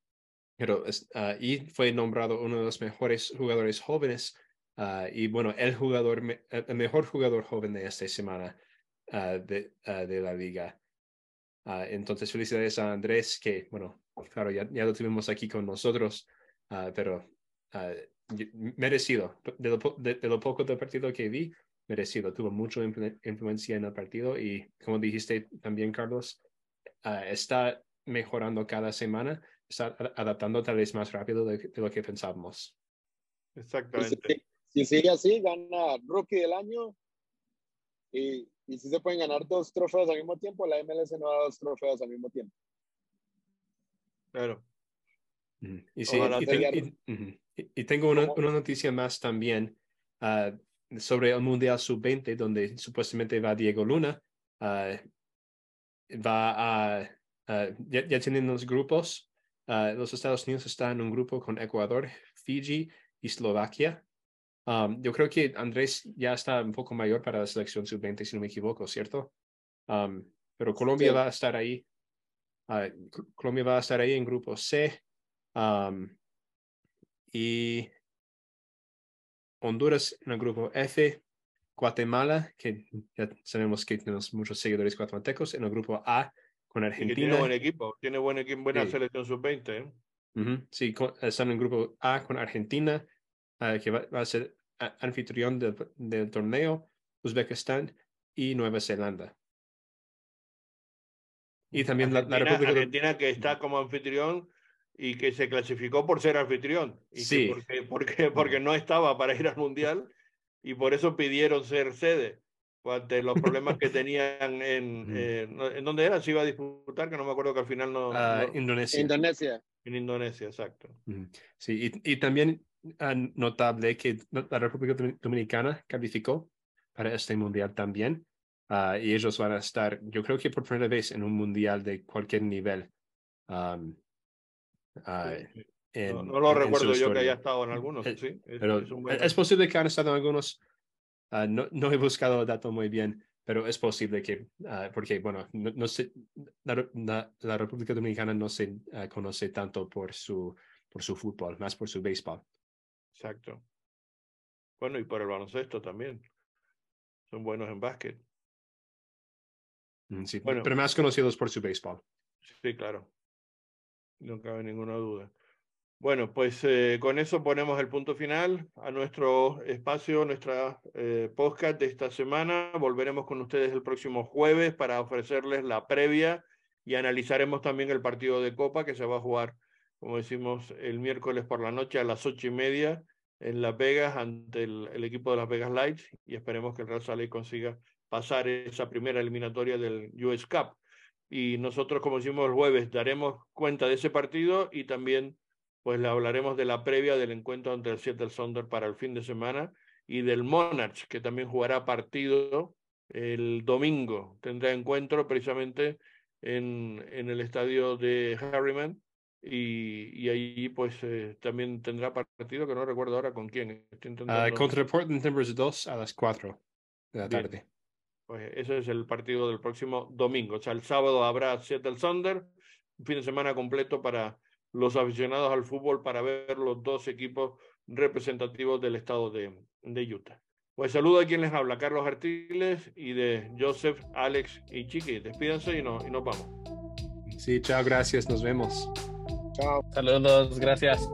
pero y fue nombrado uno de los mejores jugadores jóvenes, ah, y bueno, el jugador, el mejor jugador joven de esta semana de, de la liga. Uh, entonces, felicidades a Andrés, que, bueno, claro, ya, ya lo tuvimos aquí con nosotros, uh, pero uh, merecido. De lo, de, de lo, poco del partido que vi, merecido. Tuvo mucha influencia en el partido y, como dijiste también, Carlos, está mejorando cada semana, está adaptando tal vez más rápido de, de lo que pensábamos. Exactamente. Si, si sigue así, gana Rookie del año y y si se pueden ganar dos trofeos al mismo tiempo, la MLS no da dos trofeos al mismo tiempo. Claro. Y, sí, y, ten, y, y, tengo una, una, noticia más también uh, sobre el Mundial Sub-20, donde supuestamente va Diego Luna. Uh, va a, uh, ya, ya, tienen los grupos. los Estados Unidos están en un grupo con Ecuador, Fiji y Eslovaquia. Um, yo creo que Andrés ya está un poco mayor para la selección sub-20, si no me equivoco, ¿cierto? Um, pero Colombia sí. va a estar ahí. Uh, Colombia va a estar ahí en grupo C. Um, y Honduras en el grupo F. Guatemala, que ya sabemos que tenemos muchos seguidores guatemaltecos, en el grupo A. con Argentina. tiene buen equipo, tiene buen equipo, buena Sí. selección sub-20. ¿eh? Ujú, Sí, con- están en el grupo A con Argentina, ah, que va, va a ser anfitrión del, del torneo, Uzbekistán y Nueva Zelanda. Y también la, la Argentina, República Argentina que está como anfitrión y que se clasificó por ser anfitrión. Y Sí. porque, porque, porque no estaba para ir al Mundial y por eso pidieron ser sede. Ante los problemas que tenían en, Ujú. eh, en dónde era, se iba a disputar, que no me acuerdo que al final no. ah, no- Indonesia. Indonesia. en Indonesia, exacto. Ujú. Sí, y, y también notable que la República Domin- Dominicana calificó para este mundial también. ah, y ellos van a estar, yo creo que por primera vez en un mundial de cualquier nivel. ah, Sí, en- no, no lo en- recuerdo yo que haya estado en algunos. Eh, sí, es, Pero es buen es es posible que han estado en algunos. ah, no, no he buscado el dato muy bien, pero es posible que, ah, porque, bueno, no, no sé, la, la- la República Dominicana no se ah, conoce tanto por su, por su fútbol, más por su béisbol. Exacto. Bueno, y por el baloncesto también. Son buenos en básquet. Mm, Sí, Bueno. pero más conocidos por su béisbol. Sí, claro. No cabe ninguna duda. Bueno, pues eh, con eso ponemos el punto final a nuestro espacio, nuestra eh, podcast de esta semana. Volveremos con ustedes el próximo jueves para ofrecerles la previa y analizaremos también el partido de Copa que se va a jugar, como decimos, el miércoles por la noche a las ocho y media en Las Vegas ante el, equipo de Las Vegas Lights y esperemos que el Real Salt consiga pasar esa primera eliminatoria del US Cup y nosotros, como decimos el jueves, daremos cuenta de ese partido y también pues le hablaremos de la previa del encuentro entre el Seattle Sounder para el fin de semana y del Monarch, que también jugará partido el domingo. Tendrá encuentro precisamente en, en el estadio de Harriman y, y ahí pues eh, también tendrá partido que no recuerdo ahora con quién. Estoy intentando- contra Portland Timbers 2 a las 4 de la Bien. tarde. Pues ese es el partido del próximo domingo. O sea, el sábado habrá Seattle Thunder, un fin de semana completo para los aficionados al fútbol para ver los dos equipos representativos del estado de, de Utah. Pues saludo a quien les habla, Carlos Artiles y de Joseph, Alex y Chiqui. Despídanse y, no, y nos vamos. Sí, chao, gracias, nos vemos. Saludos, gracias.